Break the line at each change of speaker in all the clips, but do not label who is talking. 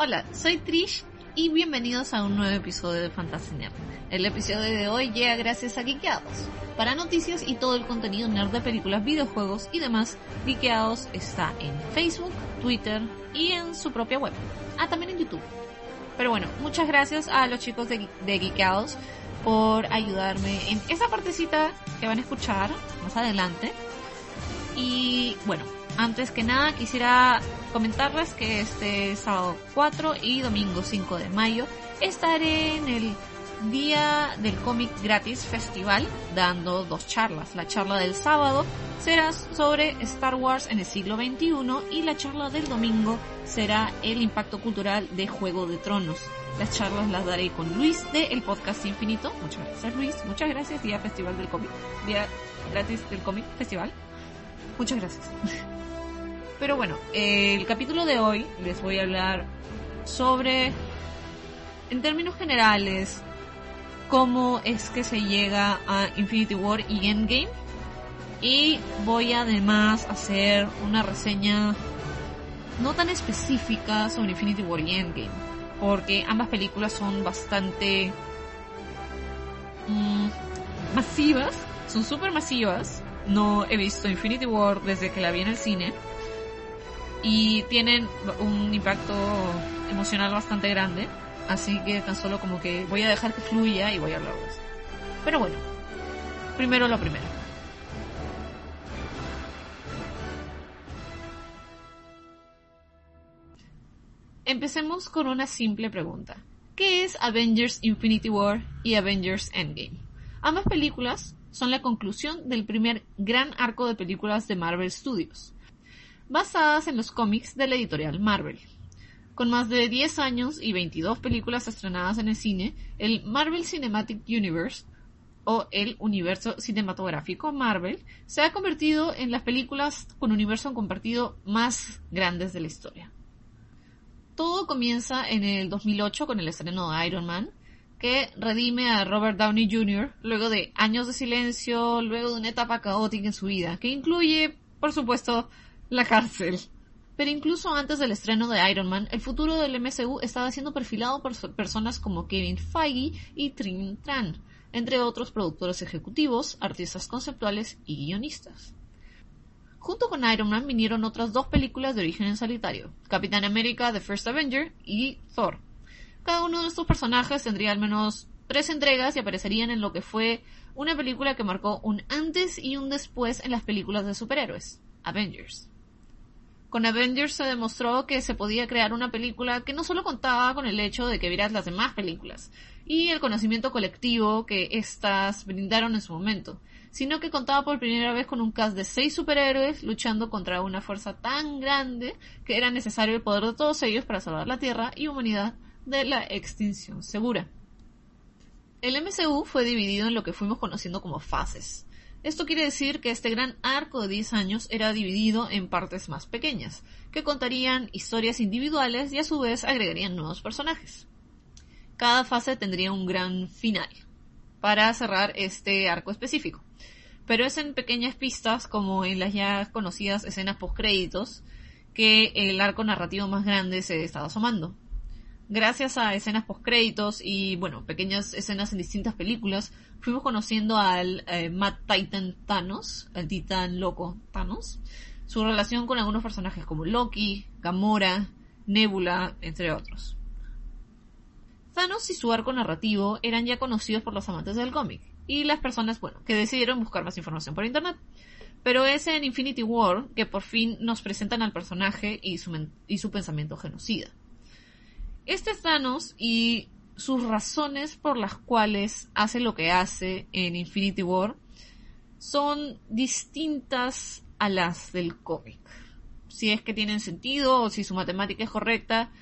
Hola, soy Trish y bienvenidos a un nuevo episodio de Fantasy Nerd. El episodio de hoy llega gracias a Geekeados. Para noticias y todo el contenido nerd de películas, videojuegos y demás, Geekeados está en Facebook, Twitter y en su propia web. Ah, también en YouTube. Pero bueno, muchas gracias a los chicos de, de Geekeados por ayudarme en esa partecita que van a escuchar más adelante. Y bueno, antes que nada quisiera comentarles que este sábado 4 y domingo 5 de mayo estaré en el Día del Cómic Gratis Festival dando dos charlas. La charla del sábado será sobre Star Wars en el siglo XXI y la charla del domingo será el impacto cultural de Juego de Tronos. Las charlas las daré con Luis de El Podcast Infinito. Muchas gracias Luis, muchas gracias Día Festival del Cómic. Día gratis del Cómic Festival. Muchas gracias. Pero bueno, el capítulo de hoy les voy a hablar sobre, en términos generales, cómo es que se llega a Infinity War y Endgame. Y voy además a hacer una reseña no tan específica sobre Infinity War y Endgame. Porque ambas películas son bastante mmm, masivas, son súper masivas. No he visto Infinity War desde que la vi en el cine y tienen un impacto emocional bastante grande. Así que tan solo como que voy a dejar que fluya y voy a hablar de eso. Pero bueno, primero lo primero. Empecemos con una simple pregunta. ¿Qué es Avengers Infinity War y Avengers Endgame? Ambas películas son la conclusión del primer gran arco de películas de Marvel Studios basadas en los cómics de la editorial Marvel. Con más de 10 años y 22 películas estrenadas en el cine, el Marvel Cinematic Universe o el universo cinematográfico Marvel se ha convertido en las películas con universo compartido más grandes de la historia. Todo comienza en el 2008 con el estreno de Iron Man, que redime a Robert Downey Jr. luego de años de silencio, luego de una etapa caótica en su vida, que incluye, por supuesto, la cárcel. Pero incluso antes del estreno de Iron Man, el futuro del MCU estaba siendo perfilado por personas como Kevin Feige y Trin Tran, entre otros productores ejecutivos, artistas conceptuales y guionistas. Junto con Iron Man vinieron otras dos películas de origen en solitario, Capitán América The First Avenger y Thor. Cada uno de estos personajes tendría al menos tres entregas y aparecerían en lo que fue una película que marcó un antes y un después en las películas de superhéroes, Avengers. Con Avengers se demostró que se podía crear una película que no solo contaba con el hecho de que vieras las demás películas y el conocimiento colectivo que éstas brindaron en su momento, sino que contaba por primera vez con un cast de seis superhéroes luchando contra una fuerza tan grande que era necesario el poder de todos ellos para salvar la Tierra y humanidad de la extinción segura. El MCU fue dividido en lo que fuimos conociendo como fases. Esto quiere decir que este gran arco de 10 años era dividido en partes más pequeñas, que contarían historias individuales y a su vez agregarían nuevos personajes. Cada fase tendría un gran final para cerrar este arco específico, pero es en pequeñas pistas como en las ya conocidas escenas post-créditos que el arco narrativo más grande se estaba asomando gracias a escenas post-créditos y, bueno, pequeñas escenas en distintas películas, fuimos conociendo al eh, Matt Titan Thanos, el titán loco Thanos, su relación con algunos personajes como Loki, Gamora, Nebula, entre otros. Thanos y su arco narrativo eran ya conocidos por los amantes del cómic y las personas, bueno, que decidieron buscar más información por internet. Pero es en Infinity War que por fin nos presentan al personaje y su pensamiento genocida. Este Thanos y sus razones por las cuales hace lo que hace en Infinity War son distintas a las del cómic. Si es que tienen sentido o si su matemática es correcta,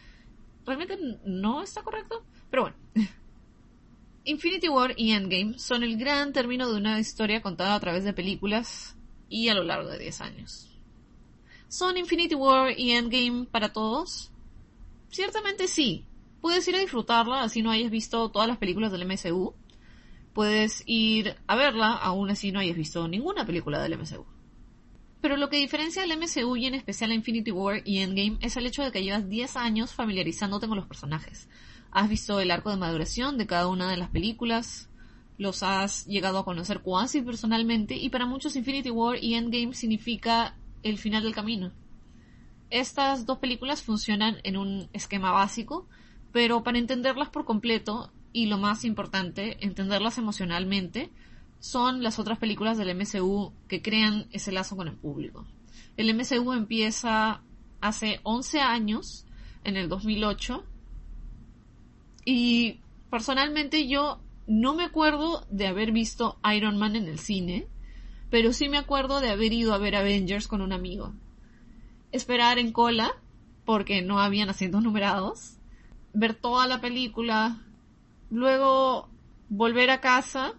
realmente no está correcto, pero bueno. Infinity War y Endgame son el gran término de una historia contada a través de películas y a lo largo de 10 años. ¿Son Infinity War y Endgame para todos? Ciertamente sí. Puedes ir a disfrutarla así no hayas visto todas las películas del MCU. Puedes ir a verla aún así no hayas visto ninguna película del MCU. pero lo que diferencia el MCU y en especial a Infinity War y Endgame es el hecho de que llevas 10 años familiarizándote con los personajes. Has visto el arco de maduración de cada una de las películas, los has llegado a conocer cuasi personalmente y para muchos Infinity War y Endgame significa el final del camino. Estas dos películas funcionan en un esquema básico, pero para entenderlas por completo y lo más importante, entenderlas emocionalmente, son las otras películas del MCU que crean ese lazo con el público. El MCU empieza hace 11 años, en el 2008, y personalmente yo no me acuerdo de haber visto Iron Man en el cine, pero sí me acuerdo de haber ido a ver Avengers con un amigo. Esperar en cola, porque no habían asientos numerados, ver toda la película, luego volver a casa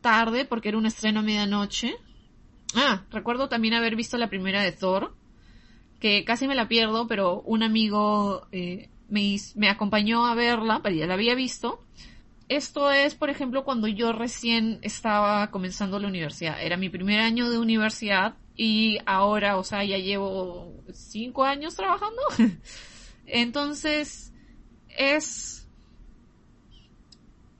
tarde porque era un estreno a medianoche. Ah, recuerdo también haber visto la primera de Thor, que casi me la pierdo, pero un amigo eh, me, me acompañó a verla, pero ya la había visto. Esto es, por ejemplo, cuando yo recién estaba comenzando la universidad. Era mi primer año de universidad y ahora, o sea, ya llevo cinco años trabajando. Entonces, es...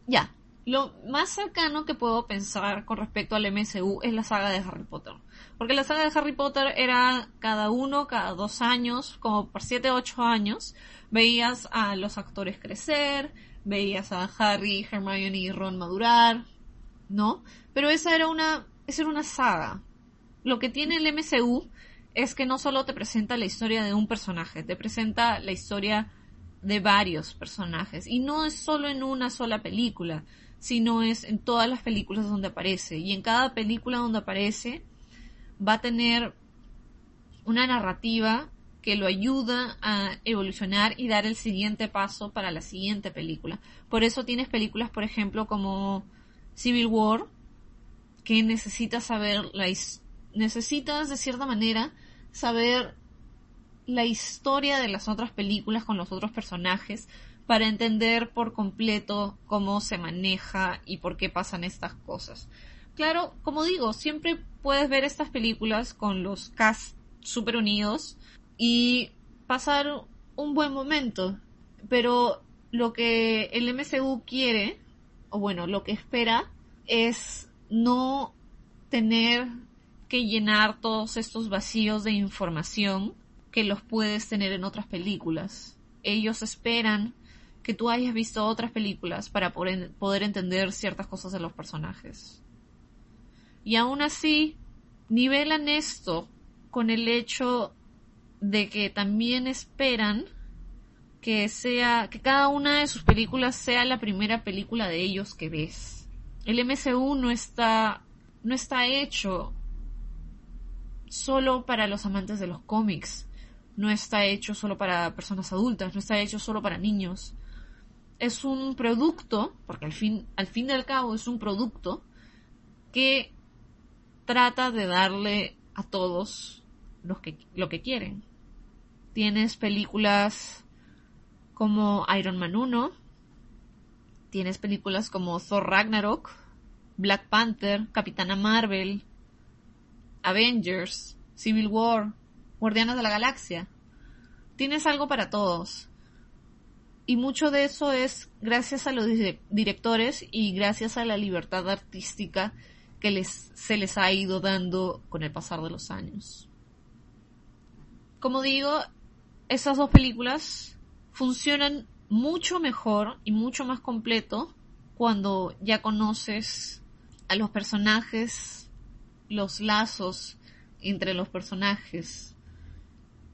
Ya, lo más cercano que puedo pensar con respecto al MCU es la saga de Harry Potter. Porque la saga de Harry Potter era cada uno, cada dos años, como por siete, ocho años, veías a los actores crecer, veías a Harry, Hermione y Ron madurar, ¿no? Pero esa era una, esa era una saga. Lo que tiene el MCU es que no solo te presenta la historia de un personaje, te presenta la historia de varios personajes. Y no es solo en una sola película, sino es en todas las películas donde aparece. Y en cada película donde aparece va a tener una narrativa que lo ayuda a evolucionar y dar el siguiente paso para la siguiente película. Por eso tienes películas, por ejemplo, como Civil War, que necesitas saber la necesitas de cierta manera saber la historia de las otras películas con los otros personajes para entender por completo cómo se maneja y por qué pasan estas cosas. Claro, como digo, siempre puedes ver estas películas con los cast super unidos y pasar un buen momento. Pero lo que el MCU quiere, o bueno, lo que espera, es no tener que llenar todos estos vacíos de información que los puedes tener en otras películas. Ellos esperan que tú hayas visto otras películas para poder, entender ciertas cosas de los personajes. Y aún así, nivelan esto con el hecho de que también esperan que sea, que cada una de sus películas sea la primera película de ellos que ves. El MCU no está, no está hecho solo para los amantes de los cómics. No está hecho solo para personas adultas, no está hecho solo para niños. Es un producto, porque al fin, al fin y al cabo es un producto que trata de darle a todos que, lo que quieren. Tienes películas como Iron Man 1, tienes películas como Thor Ragnarok, Black Panther, Capitana Marvel, Avengers, Civil War, Guardianes de la Galaxia. Tienes algo para todos. Y mucho de eso es gracias a los directores y gracias a la libertad artística que les, se les ha ido dando con el pasar de los años. Como digo, esas dos películas funcionan mucho mejor y mucho más completo cuando ya conoces a los personajes, los lazos entre los personajes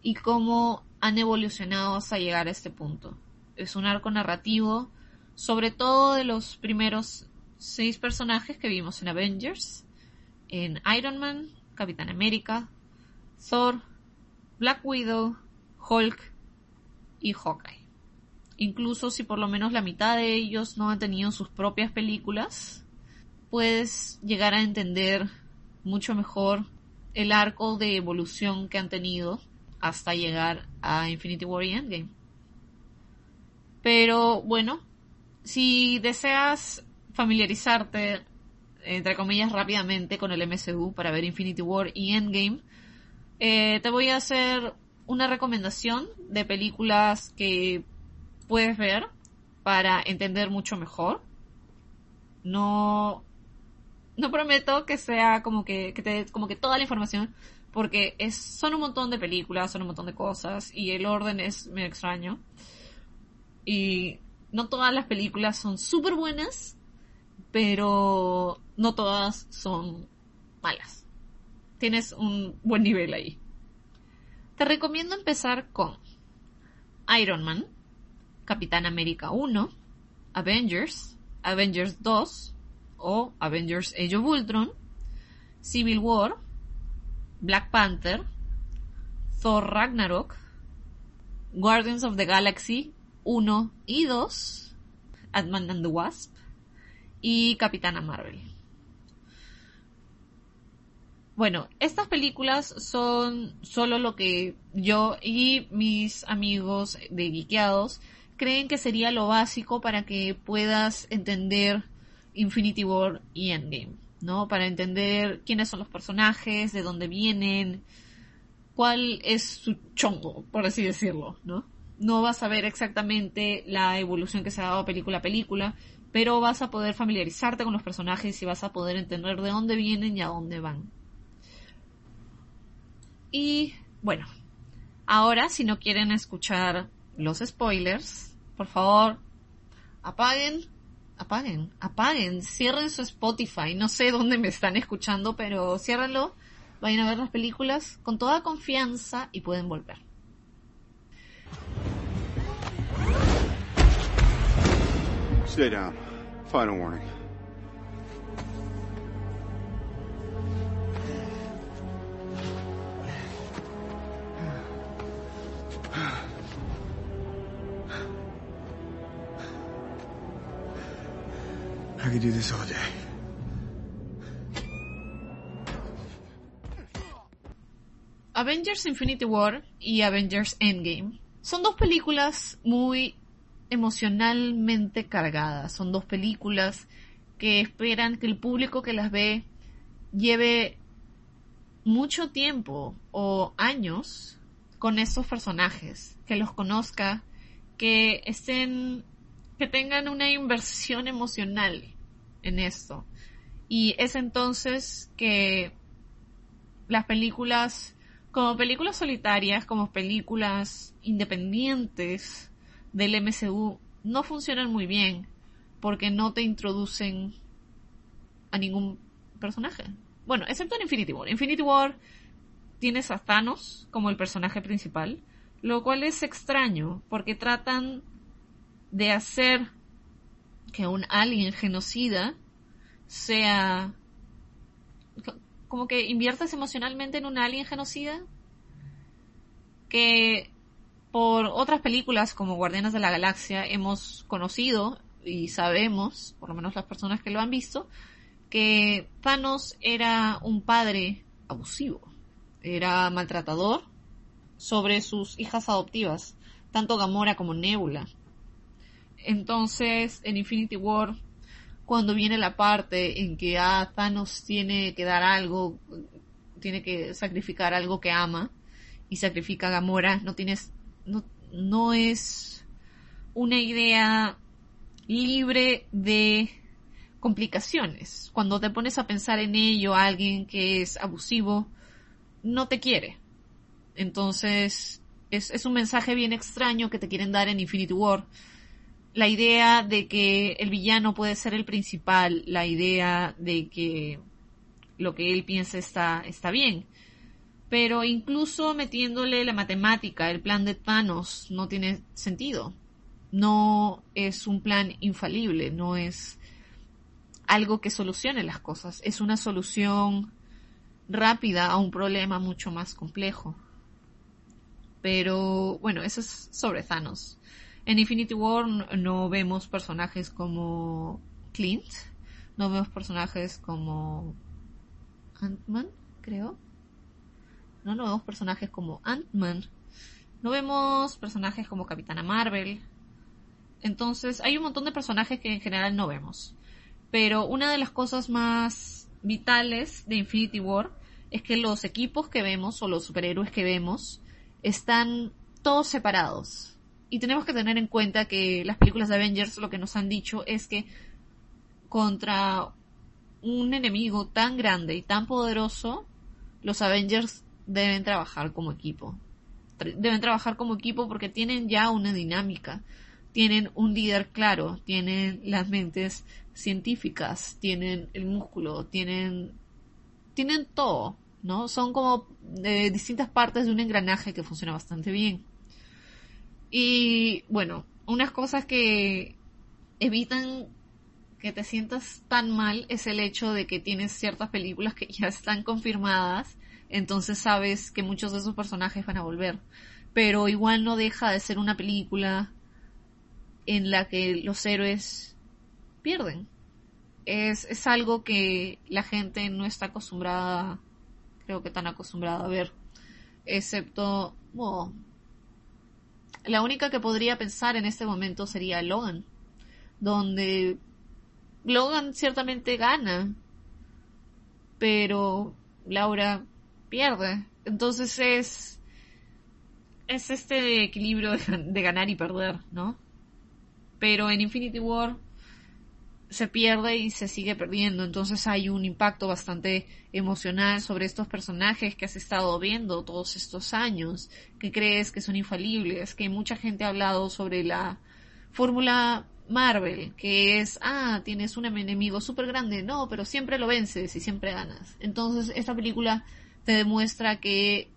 y cómo han evolucionado hasta llegar a este punto. Es un arco narrativo, sobre todo de los primeros seis personajes que vimos en Avengers, en Iron Man, Capitán América, Thor, Black Widow, Hulk y Hawkeye. Incluso si por lo menos la mitad de ellos no han tenido sus propias películas, puedes llegar a entender mucho mejor el arco de evolución que han tenido hasta llegar a Infinity War y Endgame. Pero bueno, si deseas familiarizarte, entre comillas, rápidamente con el MCU para ver Infinity War y Endgame, Eh, te voy a hacer una recomendación de películas que puedes ver para entender mucho mejor. No, no prometo que sea como que, que te como que toda la información, porque es, son un montón de películas, son un montón de cosas, y el orden es medio extraño. Y no todas las películas son súper buenas, pero no todas son malas. Tienes un buen nivel ahí. Te recomiendo empezar con Iron Man, Capitán América 1, Avengers, Avengers 2 o Avengers Age of Ultron, Civil War, Black Panther, Thor Ragnarok, Guardians of the Galaxy 1 y 2, Ant-Man and the Wasp y Capitana Marvel. Bueno, estas películas son solo lo que yo y mis amigos de Geekeados creen que sería lo básico para que puedas entender Infinity War y Endgame, ¿no? Para entender quiénes son los personajes, de dónde vienen, cuál es su chongo, por así decirlo, ¿no? No vas a ver exactamente la evolución que se ha dado película a película, pero vas a poder familiarizarte con los personajes y vas a poder entender de dónde vienen y a dónde van. Y bueno, ahora si no quieren escuchar los spoilers, por favor, apaguen, apaguen, apaguen, cierren su Spotify. No sé dónde me están escuchando, pero ciérrenlo, vayan a ver las películas con toda confianza y pueden volver.
Down. Final warning. Day.
Avengers Infinity War y Avengers Endgame son dos películas muy emocionalmente cargadas. Son dos películas que esperan que el público que las ve lleve mucho tiempo o años con esos personajes, que los conozca, que estén, que tengan una inversión emocional en esto. Y es entonces que las películas, como películas solitarias, como películas independientes del MCU, no funcionan muy bien porque no te introducen a ningún personaje. Bueno, excepto en Infinity War. Infinity War tienes a Thanos como el personaje principal, lo cual es extraño porque tratan de hacer que un alien genocida sea como que inviertas emocionalmente en un alien genocida que por otras películas como Guardianes de la Galaxia hemos conocido y sabemos, por lo menos las personas que lo han visto, que Thanos era un padre abusivo, era maltratador sobre sus hijas adoptivas, tanto Gamora como Nebula. Entonces, en Infinity War, cuando viene la parte en que ah, Thanos tiene que dar algo, tiene que sacrificar algo que ama, y sacrifica a Gamora, no tienes, no, no es una idea libre de complicaciones. Cuando te pones a pensar en ello, alguien que es abusivo no te quiere. Entonces, es, es un mensaje bien extraño que te quieren dar en Infinity War. La idea de que el villano puede ser el principal, la idea de que lo que él piensa está, está bien. Pero incluso metiéndole la matemática, el plan de Thanos no tiene sentido. No es un plan infalible, no es algo que solucione las cosas. Es una solución rápida a un problema mucho más complejo. Pero bueno, eso es sobre Thanos. En Infinity War no vemos personajes como Clint, no vemos personajes como Ant-Man, creo. No, no vemos personajes como Ant-Man. No vemos personajes como Capitana Marvel. Entonces, hay un montón de personajes que en general no vemos. Pero una de las cosas más vitales de Infinity War es que los equipos que vemos o los superhéroes que vemos están todos separados. Y tenemos que tener en cuenta que las películas de Avengers lo que nos han dicho es que contra un enemigo tan grande y tan poderoso, los Avengers deben trabajar como equipo. Deben trabajar como equipo porque tienen ya una dinámica, tienen un líder claro, tienen las mentes científicas, tienen el músculo, tienen, tienen todo, ¿no? Son como de distintas partes de un engranaje que funciona bastante bien. Y bueno, unas cosas que evitan que te sientas tan mal es el hecho de que tienes ciertas películas que ya están confirmadas, entonces sabes que muchos de esos personajes van a volver. Pero igual no deja de ser una película en la que los héroes pierden. Es, es algo que la gente no está acostumbrada, creo que tan acostumbrada a ver. Excepto, bueno, la única que podría pensar en este momento sería Logan, donde Logan ciertamente gana, pero Laura pierde. Entonces es es este equilibrio de, ganar y perder, ¿no? Pero en Infinity War se pierde y se sigue perdiendo, entonces hay un impacto bastante emocional sobre estos personajes que has estado viendo todos estos años, que crees que son infalibles, que mucha gente ha hablado sobre la fórmula Marvel, que es, ah, tienes un enemigo súper grande, no, pero siempre lo vences y siempre ganas. Entonces, esta película te demuestra que,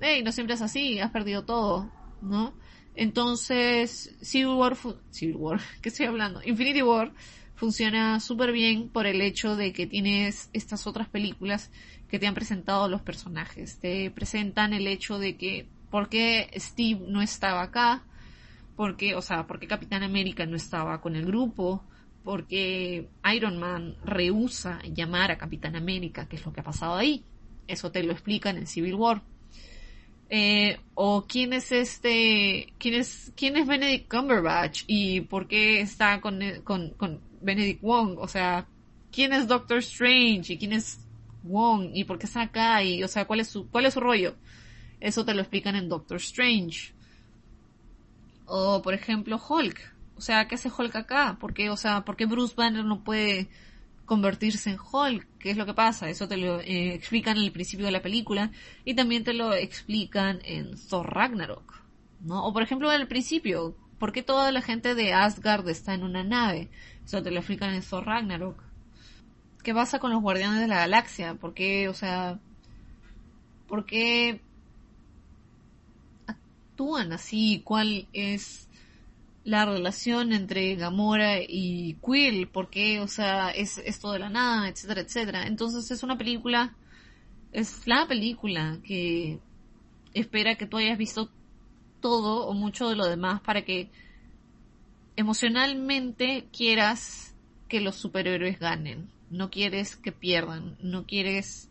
hey, no siempre es así, has perdido todo, ¿no? Entonces, Civil War, Civil War, ¿qué estoy hablando? Infinity War funciona súper bien por el hecho de que tienes estas otras películas que te han presentado los personajes. Te presentan el hecho de que, ¿por qué Steve no estaba acá? porque, o sea, porque Capitán América no estaba con el grupo, porque Iron Man rehúsa llamar a Capitán América, que es lo que ha pasado ahí. Eso te lo explican en Civil War. Eh, o quién es este, quién es, quién es Benedict Cumberbatch y por qué está con, con, con Benedict Wong, o sea, quién es Doctor Strange y quién es Wong y por qué está acá y, o sea, cuál es su, cuál es su rollo. Eso te lo explican en Doctor Strange. O, por ejemplo, Hulk. O sea, ¿qué hace Hulk acá? ¿Por qué, o sea, por qué Bruce Banner no puede convertirse en Hulk? ¿Qué es lo que pasa? Eso te lo eh, explican en el principio de la película y también te lo explican en Thor Ragnarok, ¿no? O por ejemplo en el principio, ¿por qué toda la gente de Asgard está en una nave? Eso te lo explican en Ragnarok. ¿Qué pasa con los Guardianes de la Galaxia? ¿Por qué, o sea, por qué actúan así, cuál es la relación entre Gamora y Quill, por qué, o sea, es esto de la nada, etcétera, etcétera. Entonces es una película, es la película que espera que tú hayas visto todo o mucho de lo demás para que emocionalmente quieras que los superhéroes ganen. No quieres que pierdan, no quieres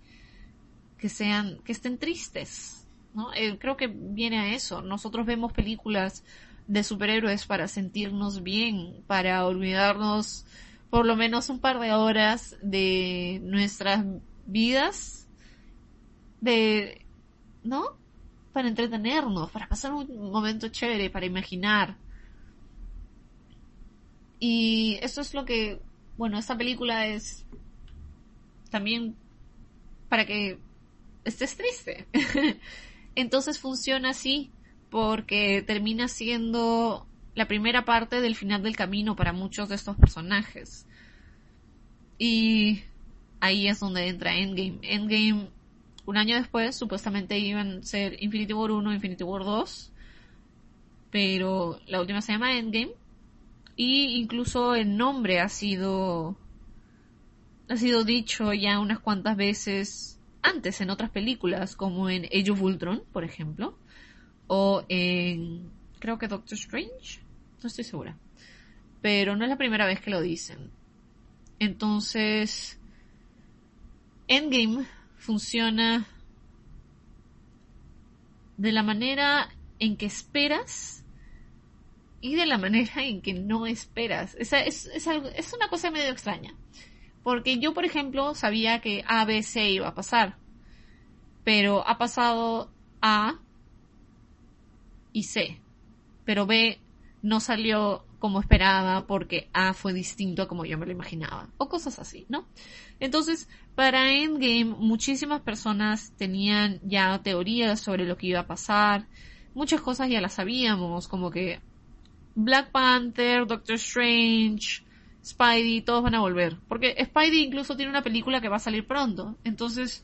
que sean, que estén tristes. ¿no? Eh, creo que viene a eso. Nosotros vemos películas de superhéroes para sentirnos bien, para olvidarnos por lo menos un par de horas de nuestras vidas, de, ¿no? Para entretenernos, para pasar un momento chévere, para imaginar. Y eso es lo que, bueno, esta película es también para que estés triste. Entonces funciona así porque termina siendo la primera parte del final del camino para muchos de estos personajes. Y ahí es donde entra Endgame. Endgame, un año después, supuestamente iban a ser Infinity War 1, Infinity War 2, pero la última se llama Endgame. Y incluso el nombre ha sido, ha sido dicho ya unas cuantas veces antes en otras películas, como en Age of Ultron, por ejemplo, o en, creo que Doctor Strange, no estoy segura, pero no es la primera vez que lo dicen. Entonces, Endgame funciona de la manera en que esperas y de la manera en que no esperas. es, es, algo, es una cosa medio extraña. Porque yo, por ejemplo, sabía que ABC iba a pasar. pero ha pasado A y C, pero B no salió como esperaba porque A fue distinto a como yo me lo imaginaba, o cosas así, ¿no? Entonces, para Endgame, muchísimas personas tenían ya teorías sobre lo que iba a pasar, muchas cosas ya las sabíamos, como que Black Panther, Doctor Strange, Spidey, todos van a volver. Porque Spidey incluso tiene una película que va a salir pronto. Entonces,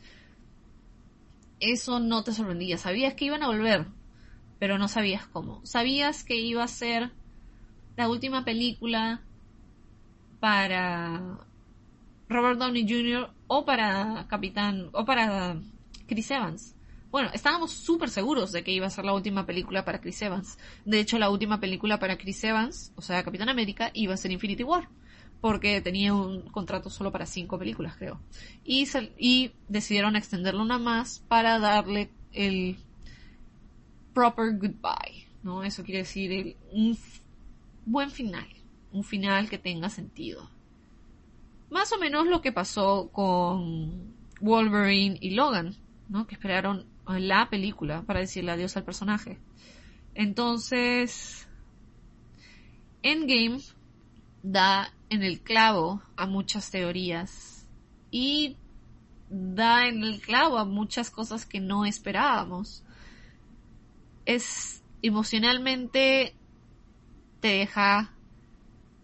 eso no te sorprendía. Sabías que iban a volver, pero no sabías cómo. Sabías que iba a ser la última película para Robert Downey Jr. o para Capitán o para Chris Evans. Bueno, estábamos súper seguros de que iba a ser la última película para Chris Evans. De hecho, la última película para Chris Evans, o sea, Capitán América, iba a ser Infinity War. Porque tenía un contrato solo para cinco películas, creo. Y, y decidieron extenderlo una más para darle el proper goodbye. ¿No? Eso quiere decir un buen final. Un final que tenga sentido. Más o menos lo que pasó con Wolverine y Logan, ¿no? Que esperaron la película para decirle adiós al personaje. Entonces, Endgame da en el clavo a muchas teorías y da en el clavo a muchas cosas que no esperábamos. Es emocionalmente te deja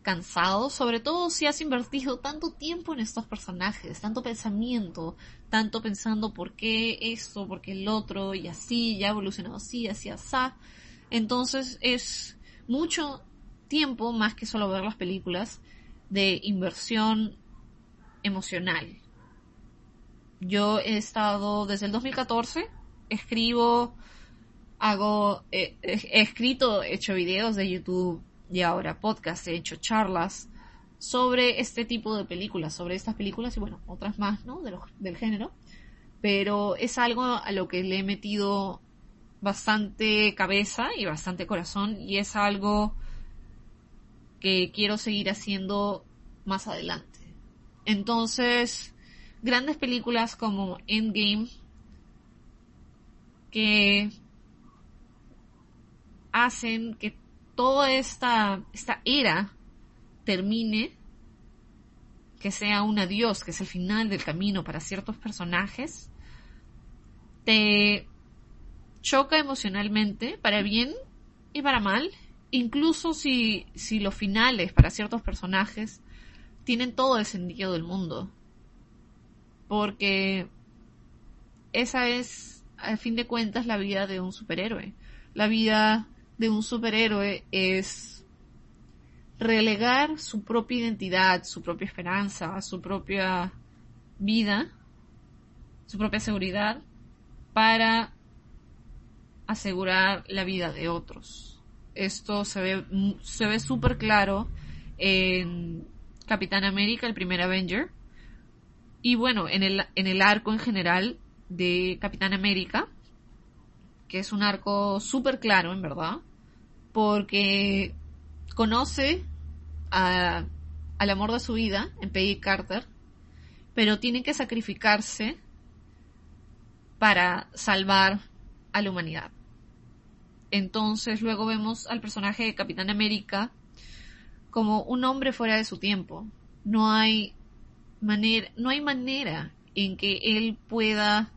cansado, sobre todo si has invertido tanto tiempo en estos personajes, tanto pensamiento, tanto pensando por qué esto, por qué el otro, y así, ya ha evolucionado así, así, así. Entonces es mucho tiempo, más que solo ver las películas, de inversión emocional. Yo he estado desde el 2014, escribo, hago, he escrito, he hecho videos de YouTube y ahora podcast, he hecho charlas sobre este tipo de películas, sobre estas películas y bueno, otras más, ¿no? De del género. Pero es algo a lo que le he metido bastante cabeza y bastante corazón y es algo que quiero seguir haciendo más adelante. Entonces, grandes películas como Endgame que hacen que toda esta, esta era termine, que sea un adiós, que es el final del camino para ciertos personajes, te choca emocionalmente, para bien y para mal, incluso si, si los finales para ciertos personajes tienen todo el sentido del mundo. Porque esa es, al fin de cuentas, la vida de un superhéroe. La vida de un superhéroe es relegar su propia identidad, su propia esperanza, su propia vida, su propia seguridad para asegurar la vida de otros. Esto se ve se ve súper claro en Capitán América, el primer Avenger, y bueno, en el, en el arco en general de Capitán América, que es un arco súper claro, en verdad, porque conoce al amor de su vida, en Peggy Carter, pero tiene que sacrificarse para salvar a la humanidad. Entonces luego vemos al personaje de Capitán América como un hombre fuera de su tiempo. No hay manera, no hay manera en que él pueda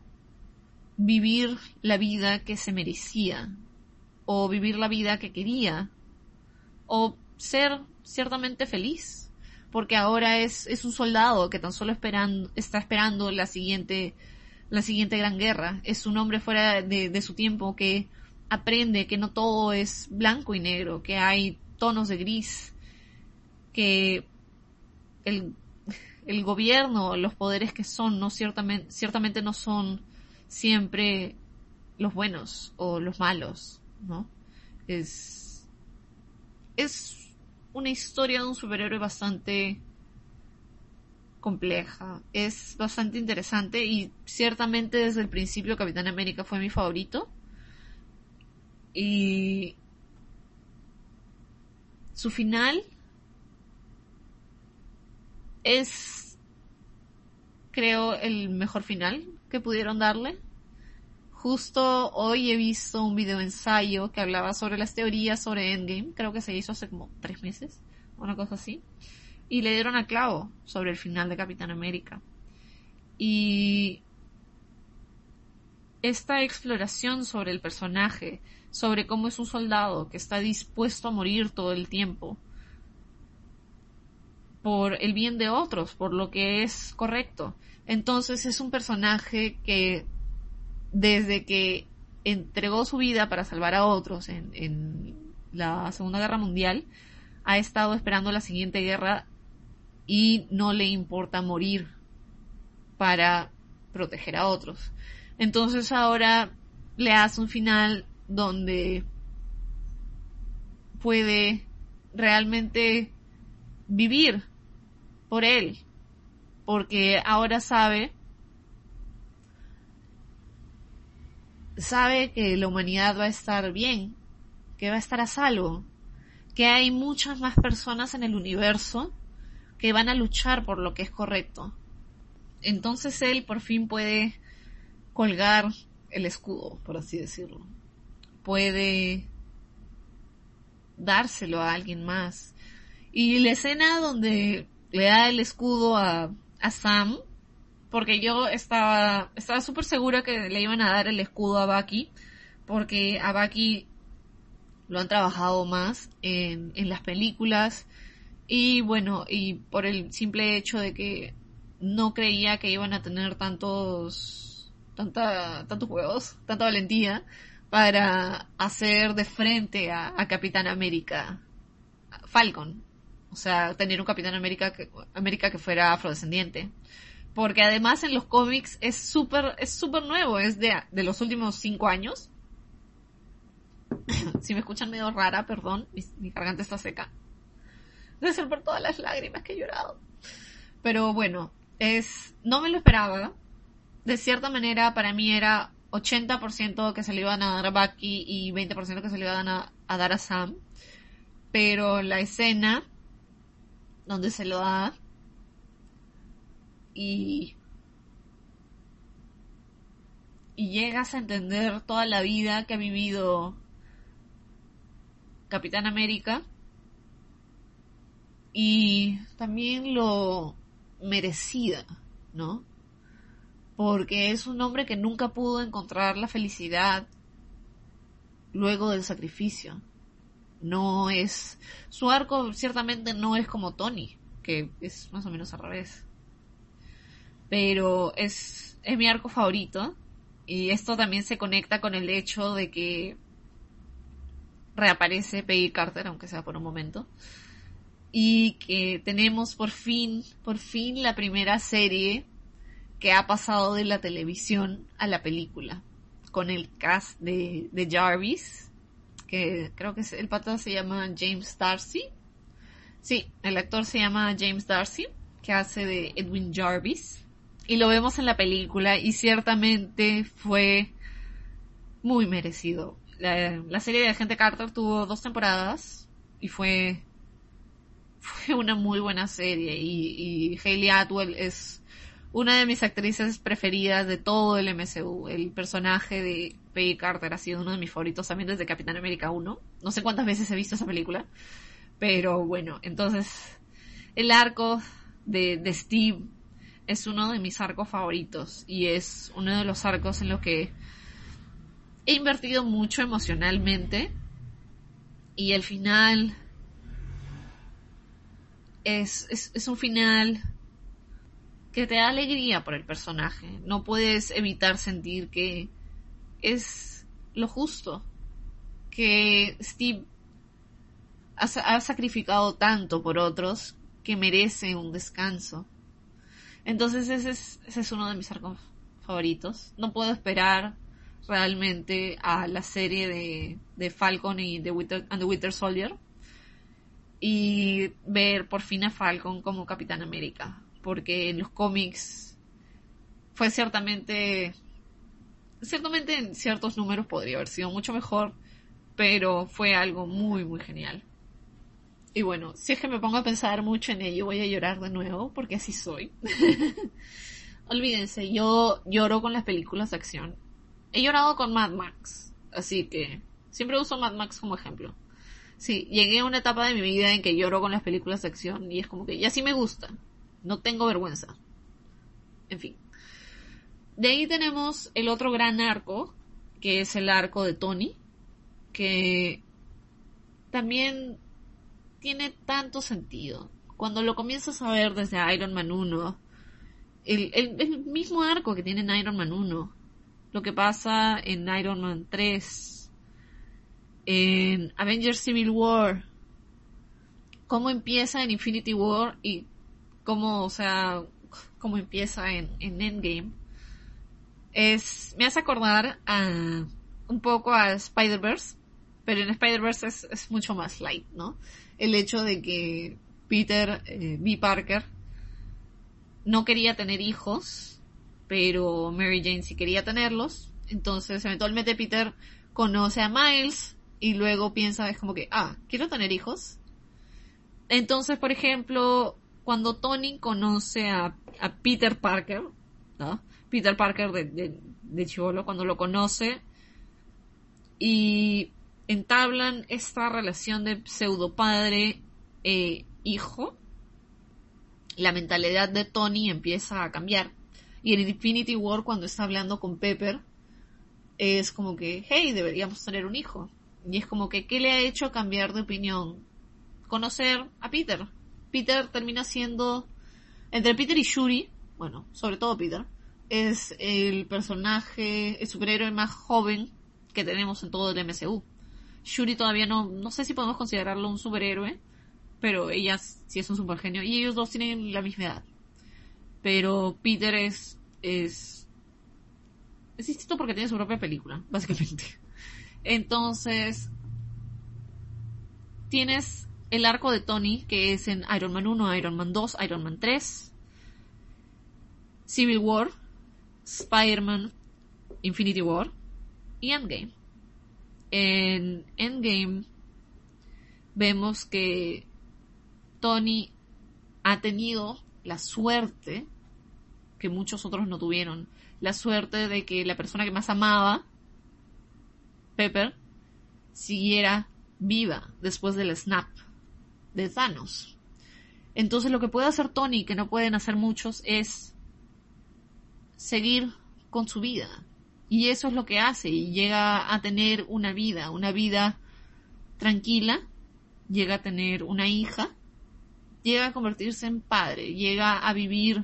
vivir la vida que se merecía o vivir la vida que quería o ser ciertamente feliz porque ahora es, es un soldado que tan solo esperando, está esperando la siguiente, la siguiente gran guerra. Es un hombre fuera de, de, su tiempo que aprende que no todo es blanco y negro, que hay tonos de gris, que el, el gobierno, los poderes que son, no ciertamente, ciertamente no son siempre los buenos o los malos. ¿no? Es, es una historia de un superhéroe bastante compleja, es bastante interesante y ciertamente desde el principio Capitán América fue mi favorito y su final es creo el mejor final que pudieron darle. Justo hoy he visto un video ensayo que hablaba sobre las teorías sobre Endgame, creo que se hizo hace como tres meses, una cosa así, y le dieron a clavo sobre el final de Capitán América. Y esta exploración sobre el personaje, sobre cómo es un soldado que está dispuesto a morir todo el tiempo, por el bien de otros, por lo que es correcto. Entonces es un personaje que desde que entregó su vida para salvar a otros en, la Segunda Guerra Mundial, ha estado esperando la siguiente guerra y no le importa morir para proteger a otros. Entonces ahora le hace un final donde puede realmente vivir por él, porque ahora sabe, sabe que la humanidad va a estar bien, que va a estar a salvo, que hay muchas más personas en el universo que van a luchar por lo que es correcto. Entonces él por fin puede colgar el escudo, por así decirlo. Puede dárselo a alguien más. Y la escena donde le da el escudo a, a Sam, porque yo estaba, estaba súper segura que le iban a dar el escudo a Bucky, porque a Bucky lo han trabajado más en, en las películas, y bueno, y por el simple hecho de que no creía que iban a tener tantos, tanta, tantos juegos, tanta valentía para hacer de frente a, a Capitán América, Falcon, o sea, tener un Capitán América que, América que fuera afrodescendiente. Porque además en los cómics es súper, es súper nuevo, es de, de los últimos cinco años. si me escuchan medio rara, perdón, mi, mi garganta está seca. Debe ser por todas las lágrimas que he llorado. Pero bueno, es, no me lo esperaba. De cierta manera, para mí era 80% que se le iban a dar a Bucky y 20% que se le iban a, a dar a Sam. Pero la escena donde se lo da. Y y llegas a entender toda la vida que ha vivido Capitán América. Y también lo merecida, ¿no? Porque es un hombre que nunca pudo encontrar la felicidad luego del sacrificio no es, su arco ciertamente no es como Tony, que es más o menos al revés. Pero es, es mi arco favorito. Y esto también se conecta con el hecho de que reaparece Peggy Carter, aunque sea por un momento. Y que tenemos por fin, por fin la primera serie que ha pasado de la televisión a la película. Con el cast de, de Jarvis, que creo que el pata se llama James Darcy. Sí, el actor se llama James Darcy, que hace de Edwin Jarvis. Y lo vemos en la película y ciertamente fue muy merecido. La, serie de Agente Carter tuvo dos temporadas y fue, fue una muy buena serie y, y Hayley Atwell es una de mis actrices preferidas de todo el MCU. El personaje de Peggy Carter ha sido uno de mis favoritos también desde Capitán América 1. No sé cuántas veces he visto esa película. Pero bueno, entonces el arco de, Steve es uno de mis arcos favoritos y es uno de los arcos en los que he invertido mucho emocionalmente y el final es, es un final que te da alegría por el personaje. No puedes evitar sentir que es lo justo. Que Steve ha, sacrificado tanto por otros que merece un descanso. Entonces ese es, ese es uno de mis arcos favoritos. No puedo esperar realmente a la serie de, de Falcon y Winter, and the Winter Soldier y ver por fin a Falcon como Capitán América porque en los cómics fue ciertamente, ciertamente en ciertos números podría haber sido mucho mejor, pero fue algo muy, muy genial. Y bueno, si es que me pongo a pensar mucho en ello, voy a llorar de nuevo, porque así soy. Olvídense, yo lloro con las películas de acción. he llorado con Mad Max, así que siempre uso Mad Max como ejemplo. Sí, llegué a una etapa de mi vida en que lloro con las películas de acción y es como que ya sí me gusta, no tengo vergüenza. En fin. De ahí tenemos el otro gran arco, que es el arco de Tony, que también tiene tanto sentido. Cuando lo comienzas a ver desde Iron Man 1, el, el, mismo arco que tiene en Iron Man 1, lo que pasa en Iron Man 3, en Avengers Civil War, cómo empieza en Infinity War y cómo, o sea, cómo empieza en, en Endgame, es, me hace acordar a, un poco a Spider-Verse, pero en Spider-Verse es, es, mucho más light, ¿no? El hecho de que Peter eh, B. Parker no quería tener hijos, pero Mary Jane sí quería tenerlos, entonces eventualmente Peter conoce a Miles y luego piensa, es como que, ah, quiero tener hijos. Entonces, por ejemplo, cuando Tony conoce a, Peter Parker. Peter Parker de, de, Chivolo, cuando lo conoce y entablan esta relación de pseudo padre e hijo, la mentalidad de Tony empieza a cambiar. Y en Infinity War, cuando está hablando con Pepper, es como que, hey, deberíamos tener un hijo. Y es como que, ¿qué le ha hecho cambiar de opinión? Conocer a Peter. Peter termina siendo, entre Peter y Shuri, bueno, sobre todo Peter, es el personaje, el superhéroe más joven que tenemos en todo el MCU. Shuri todavía no, no sé si podemos considerarlo un superhéroe, pero ella sí es un supergenio y ellos dos tienen la misma edad. Pero Peter es, es, es distinto porque tiene su propia película, básicamente. Entonces, tienes el arco de Tony, que es en Iron Man 1, Iron Man 2, Iron Man 3, Civil War, Spider-Man, Infinity War y Endgame. En Endgame vemos que Tony ha tenido la suerte que muchos otros no tuvieron, la suerte de que la persona que más amaba, Pepper, siguiera viva después del snap de Thanos. Entonces lo que puede hacer Tony, que no pueden hacer muchos, es seguir con su vida. Y eso es lo que hace y llega a tener una vida, una vida tranquila, llega a tener una hija, llega a convertirse en padre, llega a vivir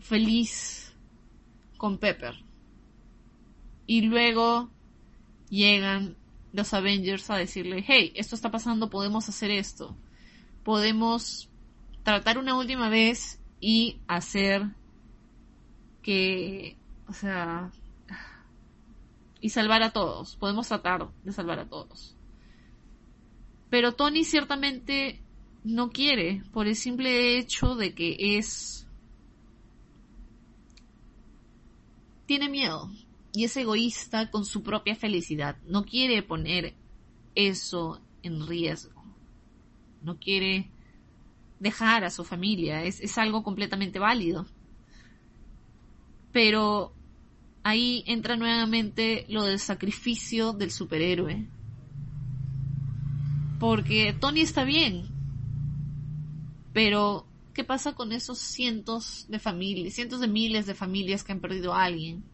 feliz con Pepper. Y luego llegan los Avengers a decirle, hey, esto está pasando, podemos hacer esto. Podemos tratar una última vez y hacer que, o sea, y salvar a todos. Podemos tratar de salvar a todos. Pero Tony ciertamente no quiere por el simple hecho de que es... Tiene miedo y es egoísta con su propia felicidad. No quiere poner eso en riesgo. No quiere dejar a su familia. Es, es algo completamente válido. Pero ahí entra nuevamente lo del sacrificio del superhéroe. Porque Tony está bien. Pero, ¿qué pasa con esos cientos de familias, cientos de miles de familias que han perdido a alguien?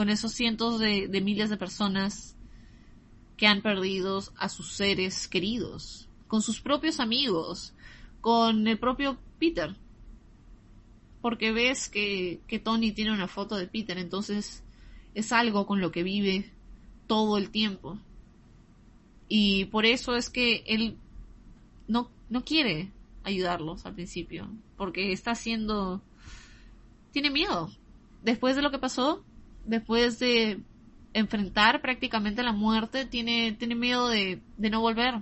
Con esos cientos de, miles de personas que han perdido a sus seres queridos, con sus propios amigos, con el propio Peter, porque ves que, que Tony tiene una foto de Peter, entonces es algo con lo que vive todo el tiempo. Y por eso es que él no, no quiere ayudarlos al principio, porque está haciendo... tiene miedo. Después de lo que pasó, después de enfrentar prácticamente la muerte, tiene, tiene miedo de, de no volver,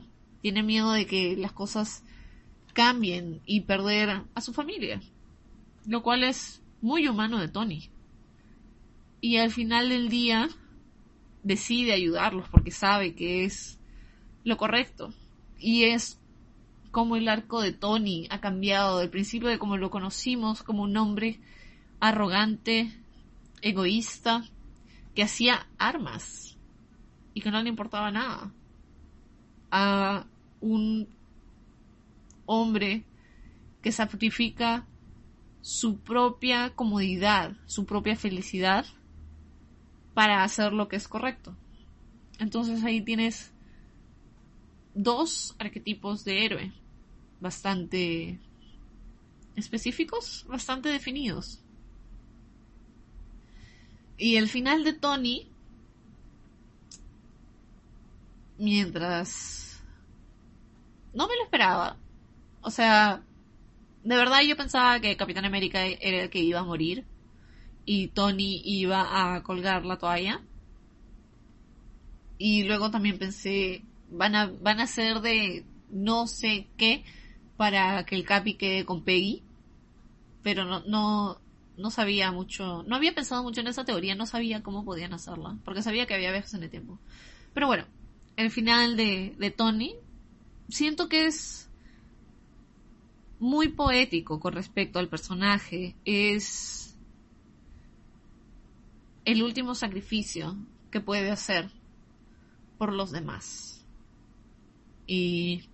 tiene miedo de que las cosas cambien y perder a su familia lo cual es muy humano de Tony. Y al final del día decide ayudarlos porque sabe que es lo correcto. Y es como el arco de Tony ha cambiado del principio de como lo conocimos como un hombre arrogante, egoísta, que hacía armas y que no le importaba nada. A un hombre que sacrifica su propia comodidad, su propia felicidad para hacer lo que es correcto. Entonces ahí tienes dos arquetipos de héroe bastante específicos, bastante definidos. Y el final de Tony, mientras... No me lo esperaba. O sea, de verdad yo pensaba que Capitán América era el que iba a morir y Tony iba a colgar la toalla. Y luego también pensé, van a, van a ser de no sé qué para que el Capi quede con Peggy. Pero no, no, no sabía mucho, no había pensado mucho en esa teoría, no sabía cómo podían hacerla, porque sabía que había viajes en el tiempo. Pero bueno, el final de, de Tony, siento que es muy poético con respecto al personaje, es el último sacrificio que puede hacer por los demás. Y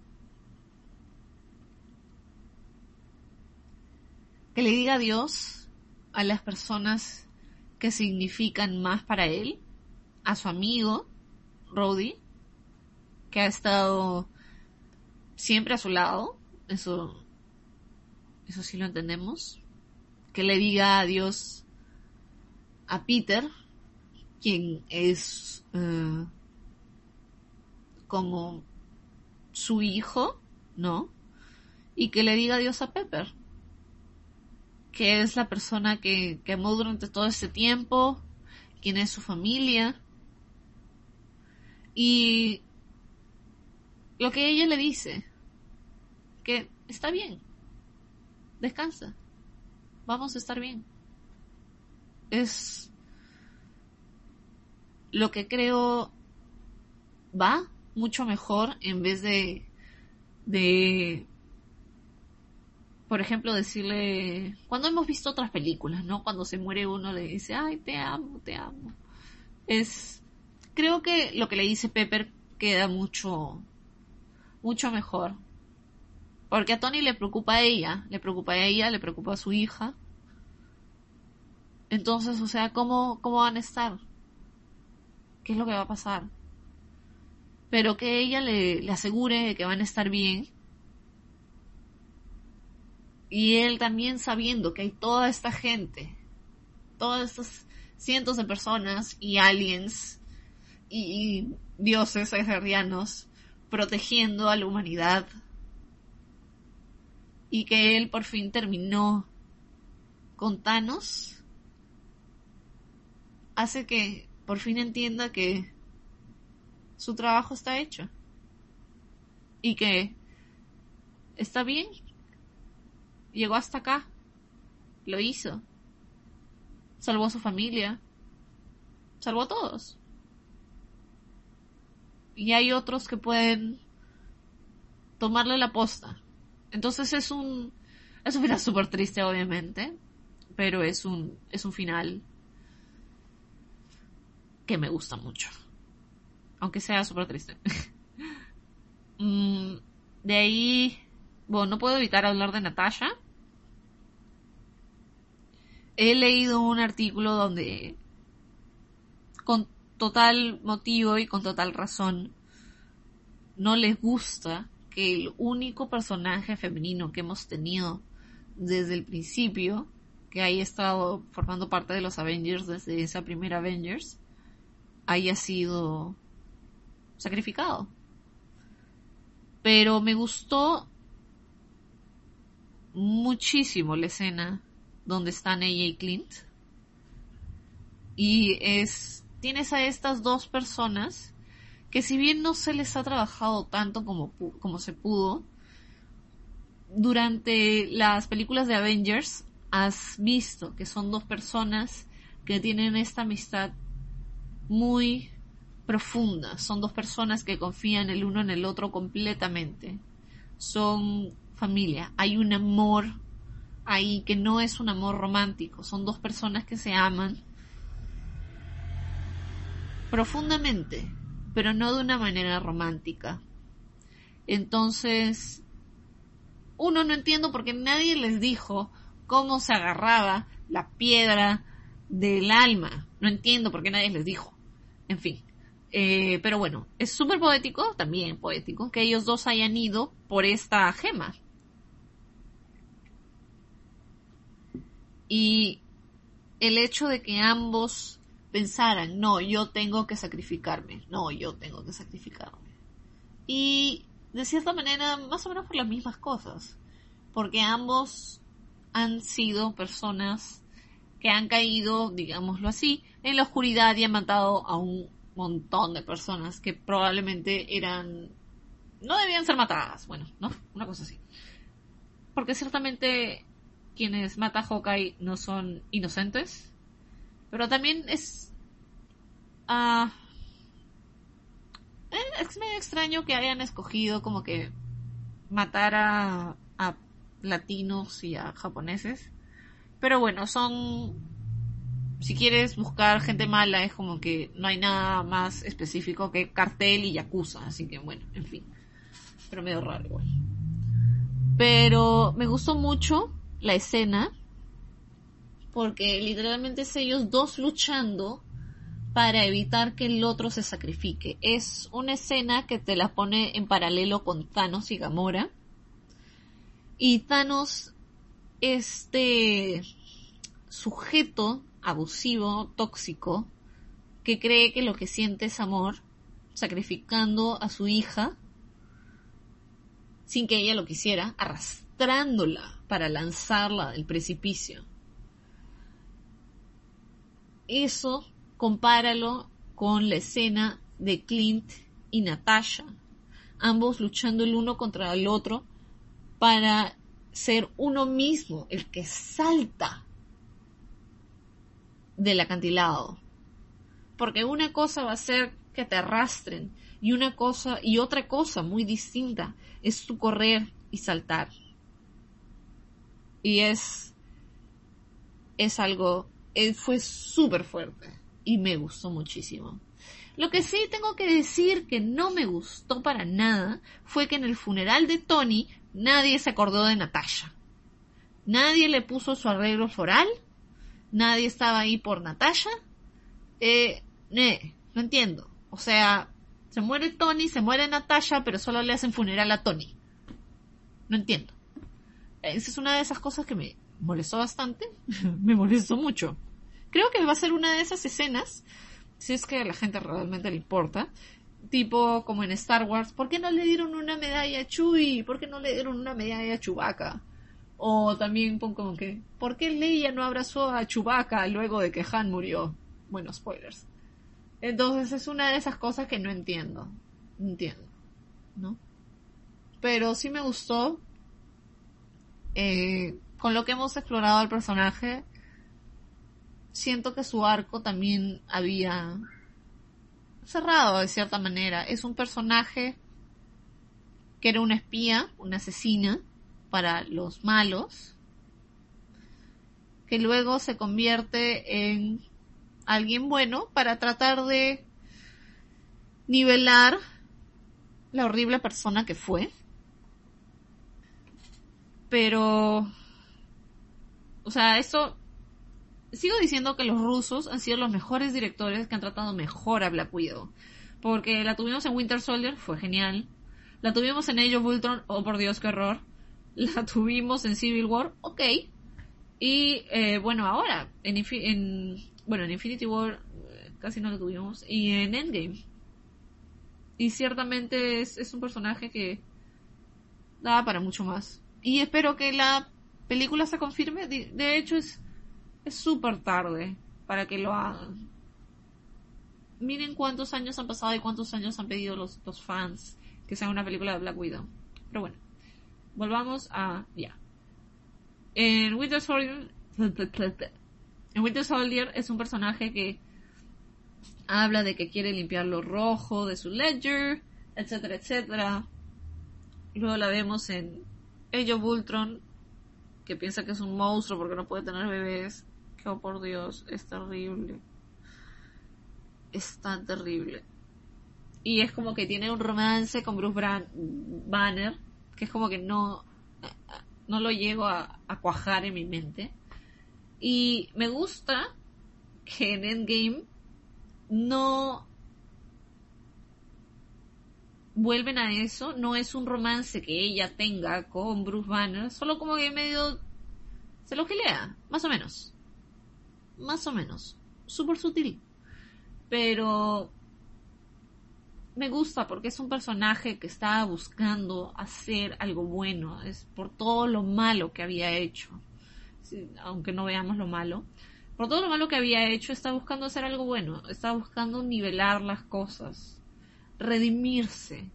que le diga adiós a las personas que significan más para él, a su amigo, Rody, que ha estado siempre a su lado, eso, eso sí lo entendemos, que le diga adiós a Peter, quien es uh, como su hijo, ¿no? Y que le diga adiós a Pepper, que es la persona que, que amó durante todo ese tiempo, quien es su familia. Y lo que ella le dice, que está bien, descansa, vamos a estar bien. Es lo que creo va mucho mejor en vez de, de por ejemplo, decirle, cuando hemos visto otras películas, ¿no? Cuando se muere uno le dice, ay, te amo, te amo. Es, creo que lo que le dice Pepper queda mucho, mucho mejor. Porque a Tony le preocupa a ella, le preocupa a ella, le preocupa a su hija. Entonces, o sea, ¿cómo, cómo van a estar? ¿Qué es lo que va a pasar? Pero que ella le, le asegure que van a estar bien y él también sabiendo que hay toda esta gente, todas estas cientos de personas y aliens y, dioses ejerrianos protegiendo a la humanidad. Y que él por fin terminó con Thanos, hace que por fin entienda que su trabajo está hecho. Y que está bien llegó hasta acá. Lo hizo. Salvó a su familia. Salvó a todos. Y hay otros que pueden tomarle la posta. Entonces es un, es un final súper triste, obviamente. Pero es un, es un final que me gusta mucho. Aunque sea súper triste. Mm, de ahí, bueno, no puedo evitar hablar de Natasha he leído un artículo donde con total motivo y con total razón no les gusta que el único personaje femenino que hemos tenido desde el principio, que haya estado formando parte de los Avengers desde esa primera Avengers, haya sido sacrificado. Pero me gustó muchísimo la escena donde están ella y Clint. Y es, tienes a estas dos personas que si bien no se les ha trabajado tanto como, como se pudo, durante las películas de Avengers has visto que son dos personas que tienen esta amistad muy profunda. Son dos personas que confían el uno en el otro completamente. Son familia. Hay un amor ahí que no es un amor romántico, son dos personas que se aman profundamente, pero no de una manera romántica. Entonces, uno no entiendo porque nadie les dijo cómo se agarraba la piedra del alma. No entiendo por qué nadie les dijo. En fin. Eh, pero bueno, es súper poético, también poético, que ellos dos hayan ido por esta gema. Y el hecho de que ambos pensaran, no, yo tengo que sacrificarme, no, yo tengo que sacrificarme. Y de cierta manera, más o menos por las mismas cosas, porque ambos han sido personas que han caído, digámoslo así, en la oscuridad y han matado a un montón de personas que probablemente eran no debían ser matadas, bueno, ¿no? Una cosa así. Porque ciertamente quienes mata a Hawkeye no son inocentes, pero también es eh, es medio extraño que hayan escogido como que matar a, a latinos y a japoneses. Pero bueno, son si quieres buscar gente mala es como que no hay nada más específico que cartel y yakuza, así que bueno, en fin. Pero medio raro igual. Pero me gustó mucho la escena porque literalmente es ellos dos luchando para evitar que el otro se sacrifique. Es una escena que te la pone en paralelo con Thanos y Gamora. Y Thanos, este sujeto abusivo, tóxico, que cree que lo que siente es amor, sacrificando a su hija sin que ella lo quisiera, arrastrándola para lanzarla del precipicio. Eso compáralo con la escena de Clint y Natasha, ambos luchando el uno contra el otro para ser uno mismo el que salta del acantilado. Porque una cosa va a ser que te arrastren y una cosa y otra cosa muy distinta es tu correr y saltar. Y es es algo fue súper fuerte y me gustó muchísimo. Lo que sí tengo que decir que no me gustó para nada fue que en el funeral de Tony nadie se acordó de Natasha. Nadie le puso su arreglo floral nadie estaba ahí por Natasha. Eh, no entiendo. O sea, se muere Tony, se muere Natasha, pero solo le hacen funeral a Tony. No entiendo. Esa es una de esas cosas que me molestó bastante. me molestó mucho. Creo que va a ser una de esas escenas, si es que a la gente realmente le importa, tipo como en Star Wars, ¿por qué no le dieron una medalla a Chewie? ¿Por qué no le dieron una medalla a Chewbacca? O también como que, ¿por qué Leia no abrazó a Chewbacca luego de que Han murió? Bueno, spoilers. Entonces es una de esas cosas que no entiendo. entiendo. ¿No? Pero sí me gustó. Eh, con lo que hemos explorado al personaje, siento que su arco también había cerrado de cierta manera. Es un personaje que era una espía, una asesina, para los malos, que luego se convierte en alguien bueno para tratar de nivelar la horrible persona que fue. Pero, o sea, eso, sigo diciendo que los rusos han sido los mejores directores que han tratado mejor a Black Widow. Porque la tuvimos en Winter Soldier, fue genial. La tuvimos en Age of Ultron, oh por Dios, qué horror la tuvimos en Civil War, ok. Y eh, bueno, ahora, en, en, bueno, en Infinity War eh, casi no la tuvimos. Y en Endgame. Y ciertamente es, es un personaje que da para mucho más. Y espero que la película se confirme. De, hecho, es es súper tarde para que lo hagan. Miren cuántos años han pasado y cuántos años han pedido los, los fans que sea una película de Black Widow. Pero bueno volvamos a ya. En Winter Soldier, en Winter Soldier es un personaje que habla de que quiere limpiar lo rojo de su ledger, etcétera, etcétera. Luego la vemos en Age of Ultron, que piensa que es un monstruo porque no puede tener bebés. Que oh por Dios, es terrible. es tan terrible. Y es como que tiene un romance con Bruce Banner, que es como que no, no lo llego a, a cuajar en mi mente. Y me gusta que en Endgame no vuelven a eso, no es un romance que ella tenga con Bruce Banner, solo como que medio se lo gilea, más o menos. Más o menos. Súper sutil. Pero me gusta porque es un personaje que estaba buscando hacer algo bueno, es por todo lo malo que había hecho, aunque no veamos lo malo, por todo lo malo que había hecho, está buscando hacer algo bueno, está buscando nivelar las cosas, redimirse.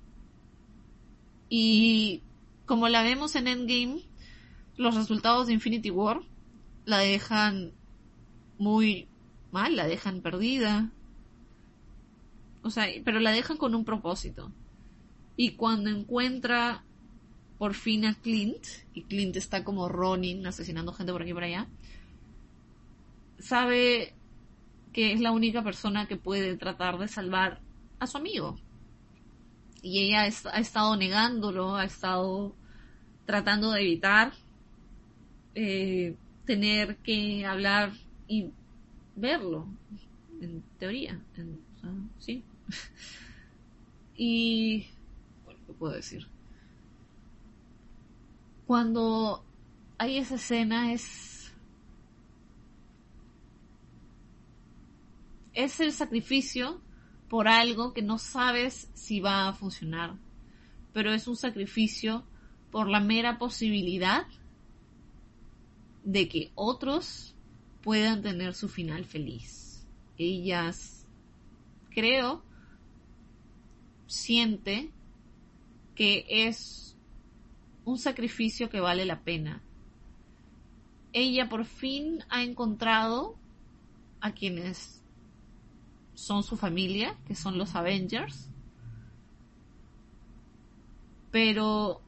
Y como la vemos en Endgame, los resultados de Infinity War la dejan muy mal, la dejan perdida. O sea, pero la dejan con un propósito. Y cuando encuentra por fin a Clint, y Clint está como Ronin asesinando gente por aquí y por allá, sabe que es la única persona que puede tratar de salvar a su amigo. Y ella ha estado negándolo, ha estado tratando de evitar eh, tener que hablar y verlo, en teoría, sí. y, bueno, ¿qué puedo decir? Cuando hay esa escena es es el sacrificio por algo que no sabes si va a funcionar, pero es un sacrificio por la mera posibilidad de que otros puedan tener su final feliz. Ellas, creo, siente que es un sacrificio que vale la pena. Ella por fin ha encontrado a quienes son su familia, que son los Avengers. Pero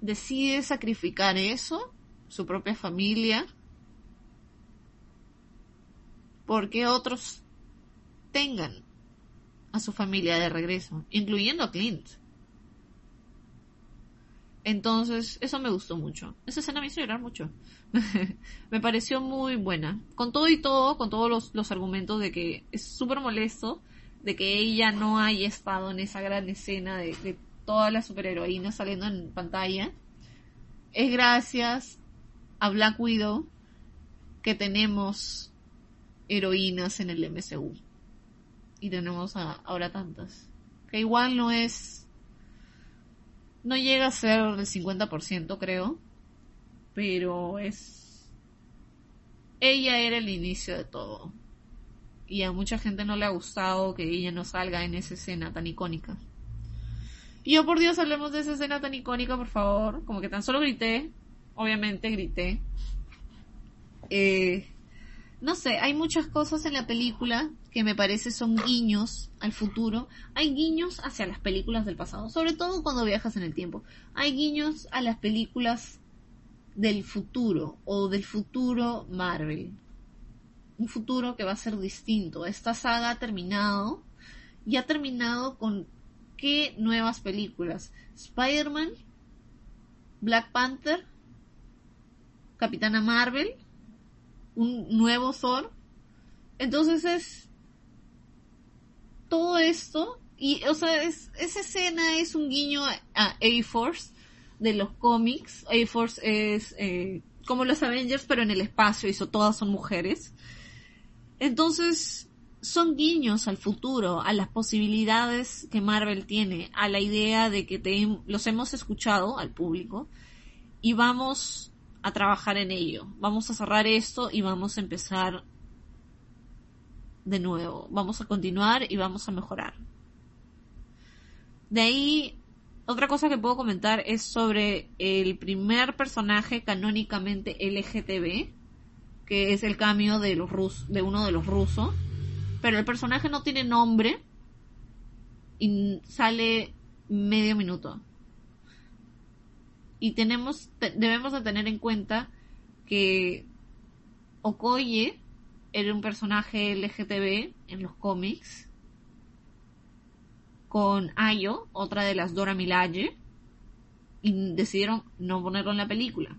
decide sacrificar eso, su propia familia, porque otros tengan a su familia de regreso, incluyendo a Clint. Entonces, eso me gustó mucho. Esa escena me hizo llorar mucho. me pareció muy buena. Con todo y todo, con todos los, argumentos de que es súper molesto de que ella no haya estado en esa gran escena de, de todas las superheroínas saliendo en pantalla. Es gracias a Black Widow que tenemos heroínas en el MCU. Y tenemos ahora tantas. Que igual no es no llega a ser el 50%, creo. Pero es... Ella era el inicio de todo. Y a mucha gente no le ha gustado que ella no salga en esa escena tan icónica. Y yo, por Dios, hablemos de esa escena tan icónica, por favor. Como que tan solo grité. Obviamente grité. Eh, no sé, hay muchas cosas en la película que me parece son guiños al futuro. Hay guiños hacia las películas del pasado, sobre todo cuando viajas en el tiempo. Hay guiños a las películas del futuro o del futuro Marvel. Un futuro que va a ser distinto. Esta saga ha terminado y ha terminado con qué nuevas películas. Spider-Man, Black Panther, Capitana Marvel, un nuevo Thor. Entonces es todo esto y o sea es, esa escena es un guiño a, A-Force de los cómics. A-Force es eh, como los Avengers pero en el espacio y todas son mujeres. Entonces son guiños al futuro, a las posibilidades que Marvel tiene, a la idea de que te, los hemos escuchado al público y vamos a trabajar en ello. Vamos a cerrar esto y vamos a empezar de nuevo. Vamos a continuar y vamos a mejorar. De ahí, otra cosa que puedo comentar es sobre el primer personaje canónicamente LGTB, que es el cambio de los de uno de los rusos. Pero el personaje no tiene nombre y sale medio minuto y tenemos, debemos de tener en cuenta que Okoye era un personaje LGTB en los cómics. Con Ayo, otra de las Dora Milaje. Y decidieron no ponerlo en la película.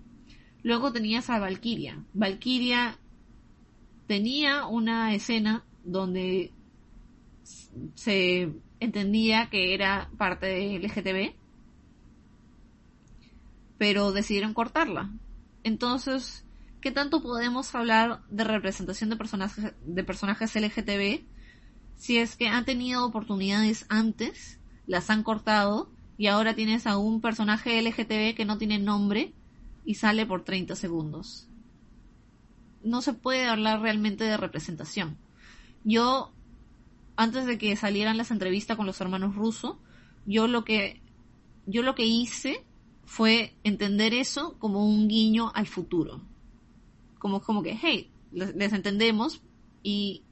Luego tenías a Valkyria. Valkyria tenía una escena donde se entendía que era parte de LGTB, pero decidieron cortarla. Entonces, ¿qué tanto podemos hablar de representación de personajes, de personajes LGTB si es que han tenido oportunidades antes, las han cortado y ahora tienes a un personaje LGTB que no tiene nombre y sale por 30 segundos? No se puede hablar realmente de representación. Yo, antes de que salieran las entrevistas con los hermanos rusos, yo lo que, yo lo que hice fue entender eso como un guiño al futuro. Como, como que, hey, les, entendemos y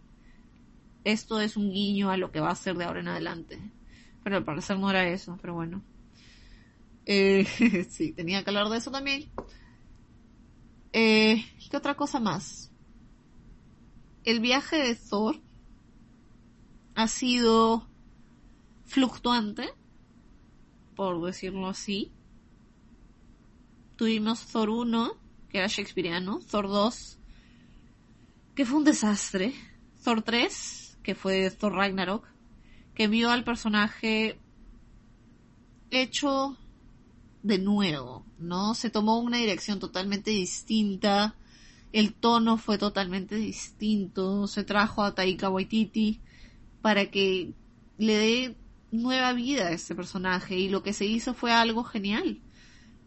esto es un guiño a lo que va a ser de ahora en adelante. Pero al parecer no era eso, pero bueno. Eh, sí, tenía que hablar de eso también. Eh, ¿Qué otra cosa más? El viaje de Thor ha sido fluctuante, por decirlo así. Tuvimos Thor 1, que era shakespeariano, Thor 2, que fue un desastre, Thor 3, que fue Thor Ragnarok, que vio al personaje hecho de nuevo, ¿no? Se tomó una dirección totalmente distinta, el tono fue totalmente distinto, se trajo a Taika Waititi para que le dé nueva vida a este personaje y lo que se hizo fue algo genial.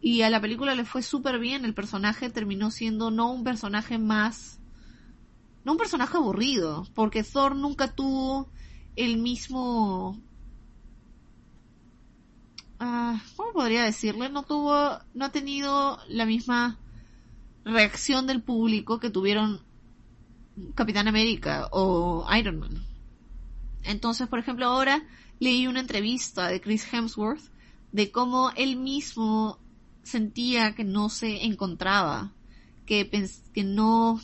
Y a la película le fue súper bien. El personaje terminó siendo no un personaje más. No un personaje aburrido. Porque Thor nunca tuvo el mismo. Ah, ¿Cómo podría decirle? No tuvo. No ha tenido la misma reacción del público que tuvieron Capitán América o Iron Man. Entonces, por ejemplo, ahora leí una entrevista de Chris Hemsworth de cómo él mismo sentía que no se encontraba, que, que no...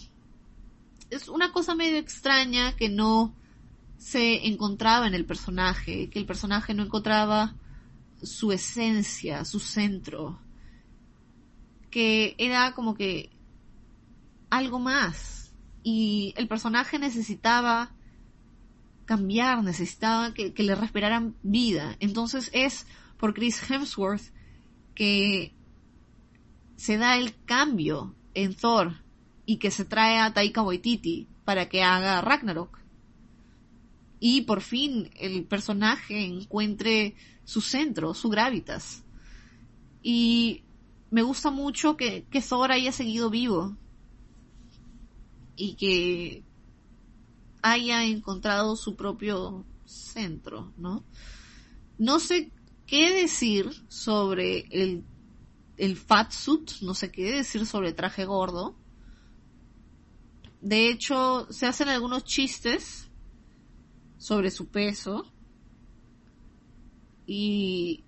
Es una cosa medio extraña que no se encontraba en el personaje, que el personaje no encontraba su esencia, su centro, que era como que algo más y el personaje necesitaba cambiar, necesitaba que, que le respiraran vida. Entonces es por Chris Hemsworth que se da el cambio en Thor y que se trae a Taika Waititi para que haga Ragnarok. Y por fin el personaje encuentre su centro, su gravitas. Y me gusta mucho que, que Thor haya seguido vivo. Y que haya encontrado su propio centro, ¿no? No sé qué decir sobre el el fat suit, no sé qué decir sobre traje gordo. De hecho, se hacen algunos chistes sobre su peso. Y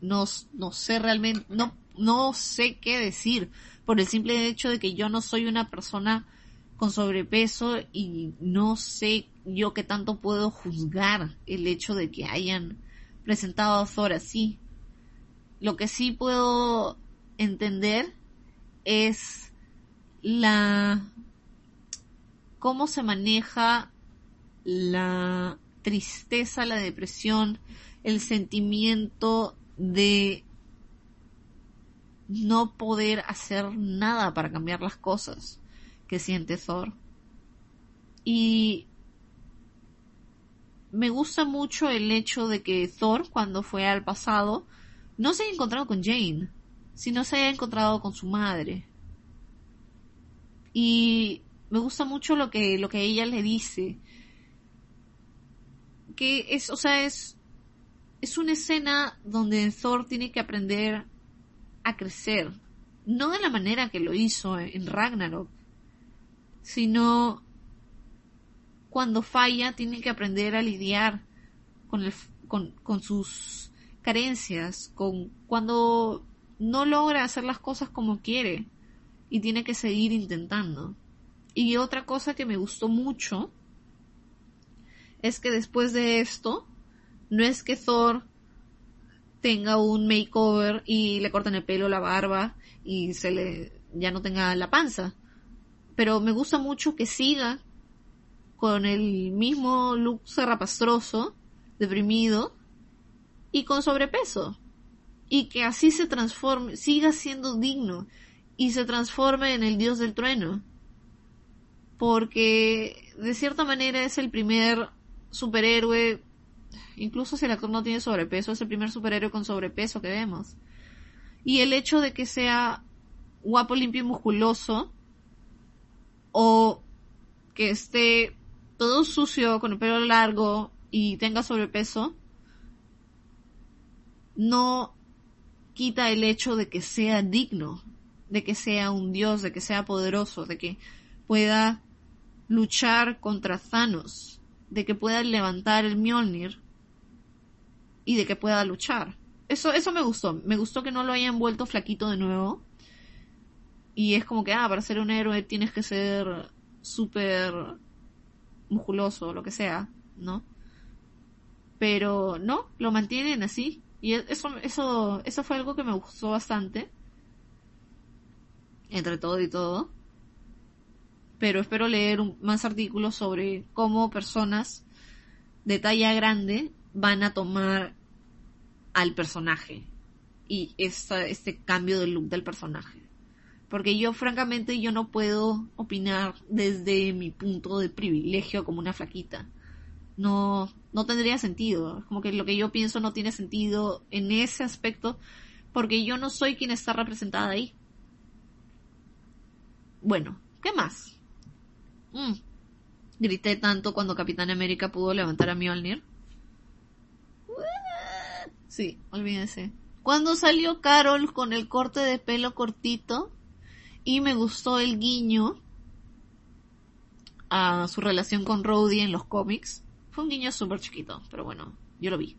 no, no sé realmente, no, no sé qué decir por el simple hecho de que yo no soy una persona con sobrepeso y no sé yo qué tanto puedo juzgar el hecho de que hayan presentado a Thor así. Lo que sí puedo entender es la cómo se maneja la tristeza, la depresión, el sentimiento de no poder hacer nada para cambiar las cosas que siente Thor. Y me gusta mucho el hecho de que Thor, cuando fue al pasado, no se ha encontrado con Jane, sino se ha encontrado con su madre. Y me gusta mucho lo que, lo que ella le dice. Que es, o sea, es, es una escena donde Thor tiene que aprender a crecer. No de la manera que lo hizo en Ragnarok, sino cuando falla tiene que aprender a lidiar con, el, con, con sus carencias, con cuando no logra hacer las cosas como quiere y tiene que seguir intentando. Y otra cosa que me gustó mucho es que después de esto, no es que Thor tenga un makeover y le corten el pelo, la barba y se le ya no tenga la panza. Pero me gusta mucho que siga con el mismo look zarrapastroso, deprimido y con sobrepeso. Y que así se transforme, siga siendo digno y se transforme en el dios del trueno. Porque de cierta manera es el primer superhéroe, incluso si el actor no tiene sobrepeso, es el primer superhéroe con sobrepeso que vemos. Y el hecho de que sea guapo, limpio y musculoso, o que esté todo sucio, con el pelo largo y tenga sobrepeso, no quita el hecho de que sea digno, de que sea un dios, de que sea poderoso, de que pueda luchar contra Thanos, de que pueda levantar el Mjolnir y de que pueda luchar. Eso, eso me gustó. Me gustó que no lo hayan vuelto flaquito de nuevo. Y es como que, ah, para ser un héroe tienes que ser súper musculoso, lo que sea, ¿no? Pero no, lo mantienen así. Y eso, eso, eso fue algo que me gustó bastante. Entre todo y todo. Pero espero leer más artículos sobre cómo personas de talla grande van a tomar al personaje. Y este cambio de look del personaje. Porque yo francamente yo no puedo opinar desde mi punto de privilegio como una flaquita. No, no tendría sentido. Como que lo que yo pienso no tiene sentido en ese aspecto porque yo no soy quien está representada ahí. Bueno, ¿qué más? Mm. Grité tanto cuando Capitán América pudo levantar a Mjolnir. Sí, olvídense. Cuando salió Carol con el corte de pelo cortito, y me gustó el guiño a su relación con Rhodey en los cómics. Fue un guiño súper chiquito, pero bueno, yo lo vi.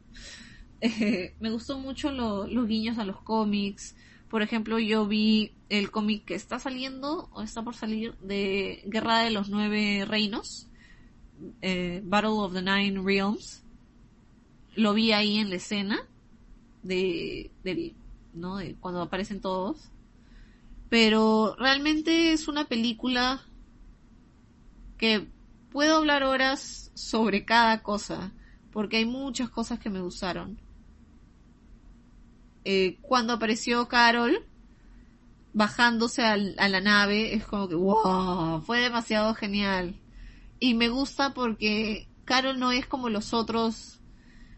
me gustó mucho los guiños a los cómics. Por ejemplo, yo vi el cómic que está saliendo o está por salir de Guerra de los Nueve Reinos, eh, Battle of the Nine Realms. Lo vi ahí en la escena de, de, ¿no? de cuando aparecen todos pero realmente es una película que puedo hablar horas sobre cada cosa, porque hay muchas cosas que me gustaron. Eh, cuando apareció Carol bajándose a la nave, es como que, wow, fue demasiado genial. Y me gusta porque Carol no es como los otros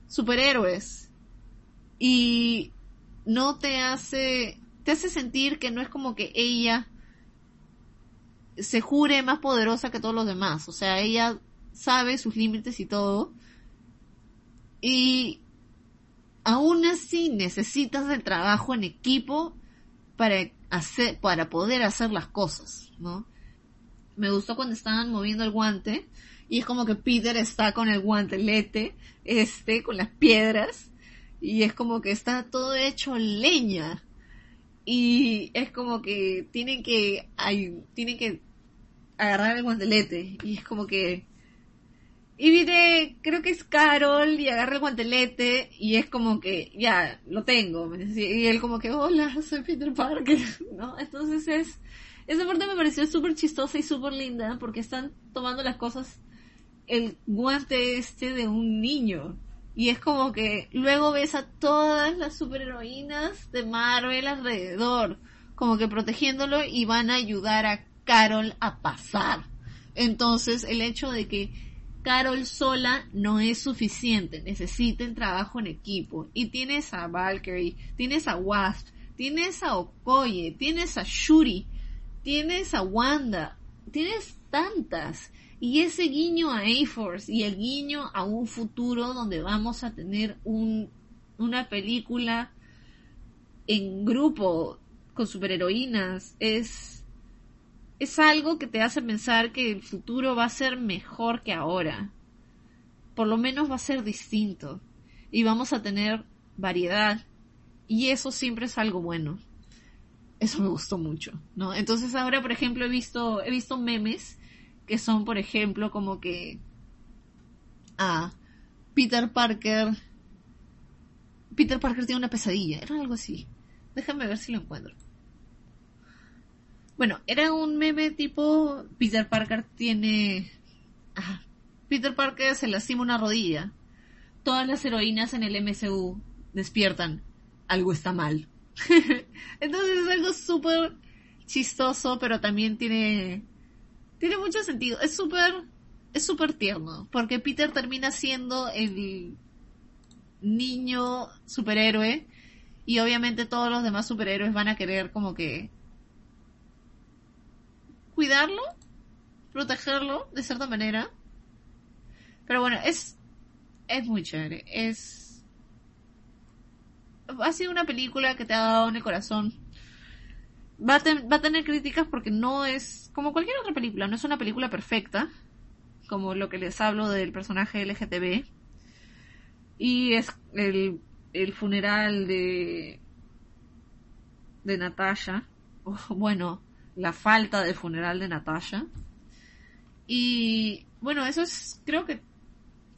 superhéroes. Y no te hace te hace sentir que no es como que ella se jure más poderosa que todos los demás. O sea, ella sabe sus límites y todo. Y aún así necesitas el trabajo en equipo para hacer, para poder hacer las cosas, ¿no? Me gustó cuando estaban moviendo el guante y es como que Peter está con el guantelete, este, con las piedras y es como que está todo hecho leña y es como que tienen que hay, tienen que agarrar el guantelete y es como que y viene creo que es Carol y agarra el guantelete y es como que ya lo tengo y él como que hola soy Peter Parker no entonces es esa parte me pareció súper chistosa y súper linda porque están tomando las cosas el guante este de un niño y es como que luego ves a todas las superheroínas de Marvel alrededor, como que protegiéndolo y van a ayudar a Carol a pasar. Entonces el hecho de que Carol sola no es suficiente, necesiten trabajo en equipo. Y tienes a Valkyrie, tienes a Wasp, tienes a Okoye, tienes a Shuri, tienes a Wanda, tienes tantas. Y ese guiño a A-Force y el guiño a un futuro donde vamos a tener un, una película en grupo con superheroínas es, es algo que te hace pensar que el futuro va a ser mejor que ahora. Por lo menos va a ser distinto. Y vamos a tener variedad. Y eso siempre es algo bueno. Eso me gustó mucho, ¿no? Entonces ahora, por ejemplo, he visto, he visto memes que son, por ejemplo, como que a Peter Parker. Peter Parker tiene una pesadilla, era algo así. Déjame ver si lo encuentro. Bueno, era un meme tipo Peter Parker tiene... Peter Parker se lastima una rodilla. Todas las heroínas en el MCU despiertan. Algo está mal. Entonces es algo súper chistoso, pero también tiene... Tiene mucho sentido. Es súper... Es súper tierno. Porque Peter termina siendo el niño superhéroe. Y obviamente todos los demás superhéroes van a querer como que cuidarlo, protegerlo de cierta manera. Pero bueno, es, es muy chévere. Es, ha sido una película que te ha dado en el corazón. Va a, va a tener críticas porque no es, como cualquier otra película, no es una película perfecta. Como lo que les hablo del personaje LGTB. Y es el, el funeral de, de Natasha. bueno, la falta de funeral de Natasha. Y bueno, eso es creo que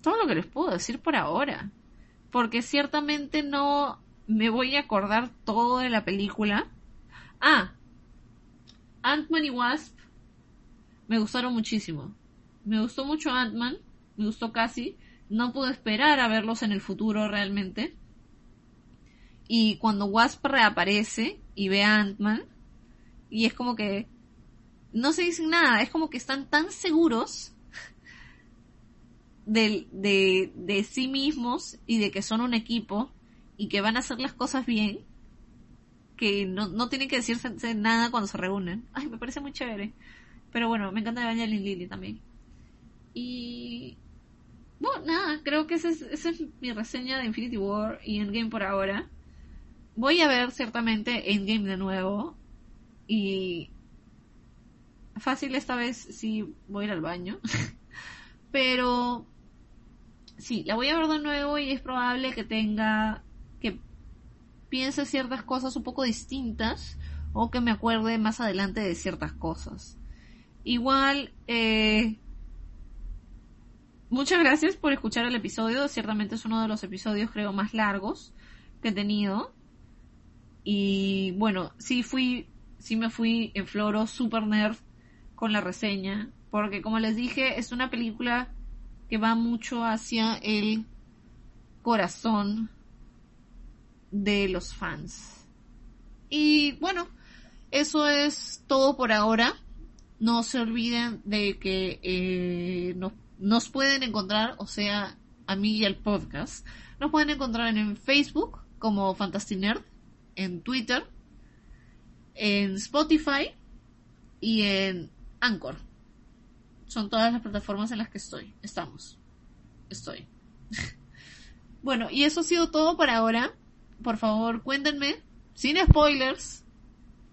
todo lo que les puedo decir por ahora. Porque ciertamente no me voy a acordar todo de la película. Ah, Ant-Man y Wasp me gustaron muchísimo. Me gustó mucho Ant-Man, me gustó casi. No pude esperar a verlos en el futuro realmente. Y cuando Wasp reaparece y ve a Ant-Man, y es como que no se dicen nada, es como que están tan seguros de, de, de sí mismos y de que son un equipo y que van a hacer las cosas bien que no, no tienen que decirse nada cuando se reúnen. Ay, me parece muy chévere. Pero bueno, me encanta Evangeline Lily también. Y... Bueno, nada, creo que esa es, esa es mi reseña de Infinity War y Endgame por ahora. Voy a ver ciertamente Endgame de nuevo. Y fácil esta vez sí voy a ir al baño. Pero sí, la voy a ver de nuevo y es probable que tenga que piense ciertas cosas un poco distintas o que me acuerde más adelante de ciertas cosas. Igual, eh, muchas gracias por escuchar el episodio. Ciertamente es uno de los episodios creo más largos que he tenido. Y bueno, sí fui sí me fui en floro super nerd con la reseña, porque como les dije, es una película que va mucho hacia el corazón de los fans. Y bueno, eso es todo por ahora. No se olviden de que eh, nos pueden encontrar, o sea, a mí y al podcast, nos pueden encontrar en Facebook como Fantastinerd, en Twitter en Spotify y en Anchor. Son todas las plataformas en las que estoy. Estamos. Estoy. bueno, y eso ha sido todo por ahora. Por favor, cuéntenme, sin spoilers,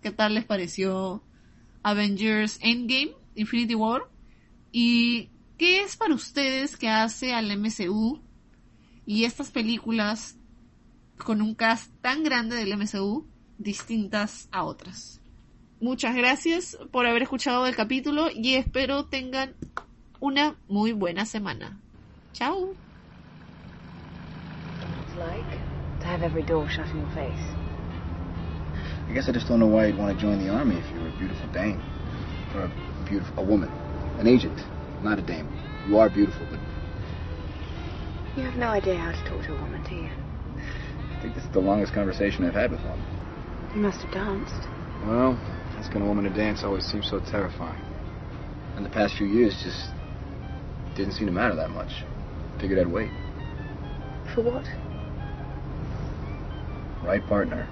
qué tal les pareció Avengers Endgame, Infinity War, y qué es para ustedes que hace al MCU y estas películas con un cast tan grande del MCU distintas a otras. Muchas gracias por haber escuchado el capítulo y espero tengan una muy buena semana. Chao.
I guess I just don't know why you'd want to join the army if you were a beautiful dame. Or a beautiful, a woman. An agent, not a dame. You are beautiful, but...
You have no idea how to talk to a woman, do you?
I think this is the longest conversation I've had with one.
You must have danced.
Well, asking a woman to dance always seems so terrifying. And the past few years, just didn't seem to matter that much. Figured I'd wait.
For what?
Right partner.